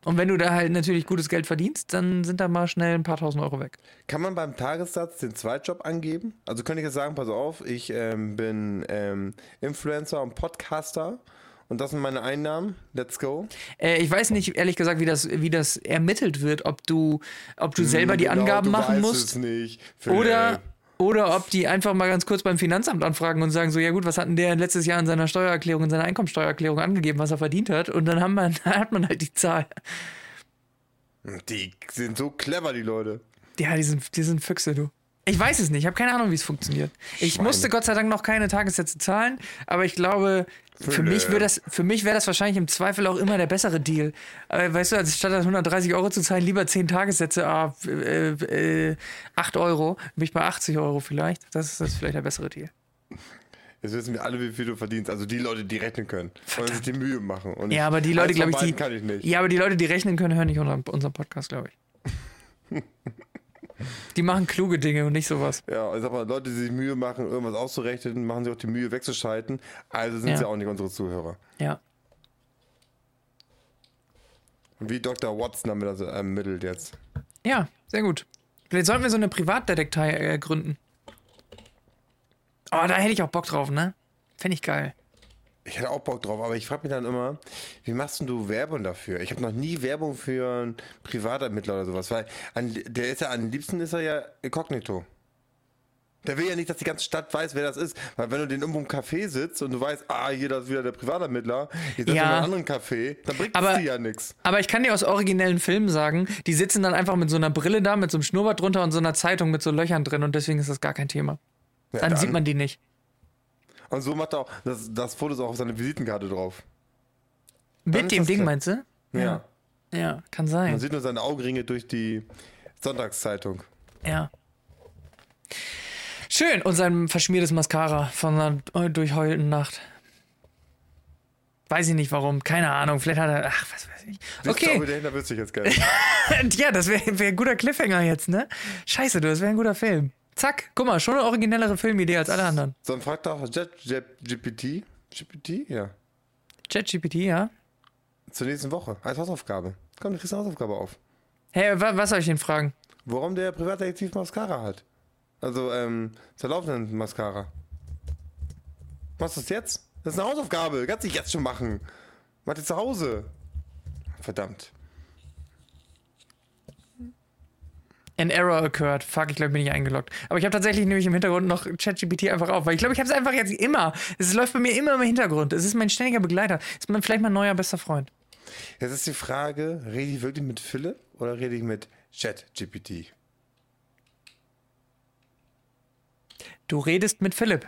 Und wenn du da halt natürlich gutes Geld verdienst, dann sind da mal schnell ein paar tausend Euro weg. Kann man beim Tagessatz den Zweitjob angeben? Also könnte ich jetzt sagen, pass auf, ich ähm, bin ähm, Influencer und Podcaster und das sind meine Einnahmen. Let's go. Äh, ich weiß nicht, ehrlich gesagt, wie das, wie das ermittelt wird, ob du, ob du selber die genau, Angaben machen musst. Es nicht. Oder, oder ob die einfach mal ganz kurz beim Finanzamt anfragen und sagen so, ja gut, was hat denn der letztes Jahr in seiner Steuererklärung, in seiner Einkommensteuererklärung angegeben, was er verdient hat? Und dann haben man, hat man halt die Zahl. Die sind so clever, die Leute. Ja, die sind, die sind Füchse, du. Ich weiß es nicht, ich habe keine Ahnung, wie es funktioniert. Ich Schweine. musste Gott sei Dank noch keine Tagessätze zahlen, aber ich glaube, für mich, das, für mich wäre das wahrscheinlich im Zweifel auch immer der bessere Deal. Äh, weißt du, also statt 130 Euro zu zahlen, lieber 10 Tagessätze, ah, äh, äh, 8 Euro, bin ich bei 80 Euro vielleicht. Das ist, das ist vielleicht der bessere Deal. Jetzt wissen wir alle, wie viel du verdienst. Also die Leute, die rechnen können und sich die Mühe machen. Und ja, aber die Leute, glaube ich, die. Ich. Ja, aber die Leute, die rechnen können, hören nicht unseren, unseren Podcast, glaube ich. Die machen kluge Dinge und nicht sowas. Ja, ich sag mal, Leute, die sich Mühe machen, irgendwas auszurechnen, machen sich auch die Mühe wegzuschalten. Also sind ja. sie auch nicht unsere Zuhörer. Ja. Und wie Dr. Watson haben wir das ermittelt jetzt. Ja, sehr gut. Vielleicht sollten wir so eine Privatdetektei äh, gründen. Oh, da hätte ich auch Bock drauf, ne? Fände ich geil. Ich hätte auch Bock drauf, aber ich frage mich dann immer, wie machst du Werbung dafür? Ich habe noch nie Werbung für einen Privatermittler oder sowas, weil an, der ist ja am liebsten ist er ja inkognito. Der will ja nicht, dass die ganze Stadt weiß, wer das ist. Weil wenn du den irgendwo im Café sitzt und du weißt, ah, hier das ist wieder der Privatermittler, jetzt ja. in einem anderen Café, dann bringt aber, das dir ja nichts. Aber ich kann dir aus originellen Filmen sagen, die sitzen dann einfach mit so einer Brille da, mit so einem Schnurrbart drunter und so einer Zeitung mit so Löchern drin und deswegen ist das gar kein Thema. Ja, dann, dann, sieht man die nicht. Und so macht er auch, das, das Foto ist auch auf seiner Visitenkarte drauf. Mit dem Ding, klar. meinst du? Ja. Ja, kann sein. Man sieht nur seine Augenringe durch die Sonntagszeitung. Ja. Schön. Und sein verschmiertes Mascara von einer durchheulten Nacht. Weiß ich nicht warum. Keine Ahnung. Vielleicht hat er. Ach, was weiß ich. Okay. Ich dahinter wüsste ich jetzt gerne. ja, das wäre wär ein guter Cliffhanger jetzt, ne? Scheiße, du, das wäre ein guter Film. Zack, guck mal, schon eine originellere Filmidee als alle anderen. So, dann fragt doch GPT. GPT? Ja. ChatGPT, ja. Zur nächsten Woche. Als Hausaufgabe. Komm, du kriegst eine Hausaufgabe auf. Hey, was soll ich denn fragen? Warum der Privatdetektiv Mascara hat. Also, ähm, zur laufenden Mascara. Machst du das jetzt? Das ist eine Hausaufgabe. Kannst du jetzt schon machen. Mach dir zu Hause. Verdammt. An error occurred. Fuck, ich glaube, bin ich eingeloggt. Aber ich habe tatsächlich nämlich im Hintergrund noch ChatGPT einfach auf, weil ich glaube, ich habe es einfach jetzt immer. Es läuft bei mir immer im Hintergrund. Es ist mein ständiger Begleiter. Es ist mein, vielleicht mein neuer bester Freund. Jetzt ist die Frage, rede ich wirklich mit Philipp oder rede ich mit ChatGPT? Du redest mit Philipp.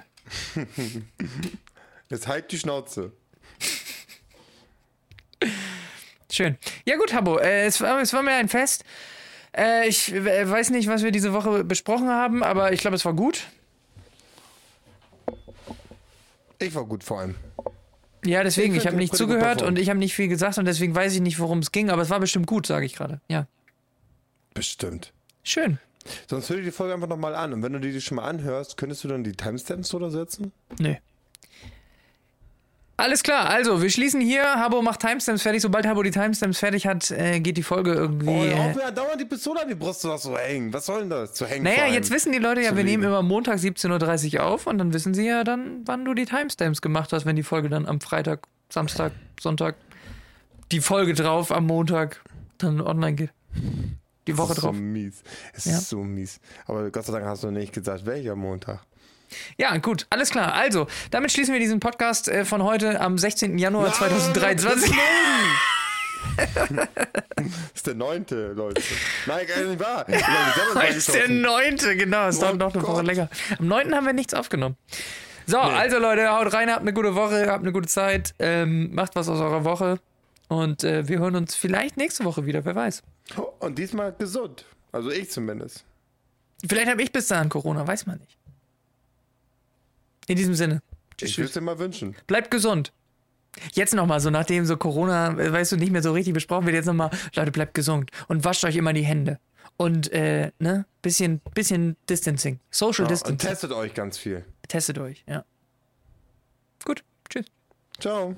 Jetzt halt die Schnauze. Schön. Ja gut, Habo, äh, es, war, es war mir ein Fest. Äh, ich äh, weiß nicht, was wir diese Woche besprochen haben, aber ich glaube, es war gut. Ich war gut vor allem. Ja, deswegen, ich, ich habe nicht zugehört und ich habe nicht viel gesagt und deswegen weiß ich nicht, worum es ging, aber es war bestimmt gut, sage ich gerade. Ja. Bestimmt. Schön. Sonst hör dir die Folge einfach nochmal an und wenn du die schon mal anhörst, könntest du dann die Timestamps oder setzen? Nee. Alles klar, also wir schließen hier. Habo macht Timestamps fertig. Sobald Habo die Timestamps fertig hat, äh, geht die Folge irgendwie. Oh, ja, äh, dauernd die Pistole an die Brust zu so hängen. Was soll denn das? Zu hängen. Naja, jetzt wissen die Leute ja, wir nehmen immer Montag 17.30 Uhr auf und dann wissen sie ja dann, wann du die Timestamps gemacht hast, wenn die Folge dann am Freitag, Samstag, Sonntag, die Folge drauf am Montag dann online geht. Die Woche das ist drauf. So mies. Es ja. ist so mies. Aber Gott sei Dank hast du nicht gesagt, welcher Montag. Ja, gut, alles klar. Also, damit schließen wir diesen Podcast äh, von heute am 16. Januar Nein, 2023. das ist der neunte, Leute. Nein, gar nicht wahr. Das ist der neunte, genau. Es dauert noch eine Woche länger. Am neunten haben wir nichts aufgenommen. So, nee. also Leute, haut rein, habt eine gute Woche, habt eine gute Zeit, ähm, macht was aus eurer Woche und äh, wir hören uns vielleicht nächste Woche wieder, wer weiß. Und diesmal gesund. Also ich zumindest. Vielleicht habe ich bis dahin Corona, weiß man nicht. In diesem Sinne. Tschüss. Ich würde es dir mal wünschen. Bleibt gesund. Jetzt nochmal, so nachdem so Corona, weißt du, nicht mehr so richtig besprochen wird, jetzt nochmal, Leute, bleibt gesund und wascht euch immer die Hände. Und, äh, ne, bisschen, bisschen Distancing. Social ja, Distancing. Und testet euch ganz viel. Testet euch, ja. Gut, tschüss. Ciao.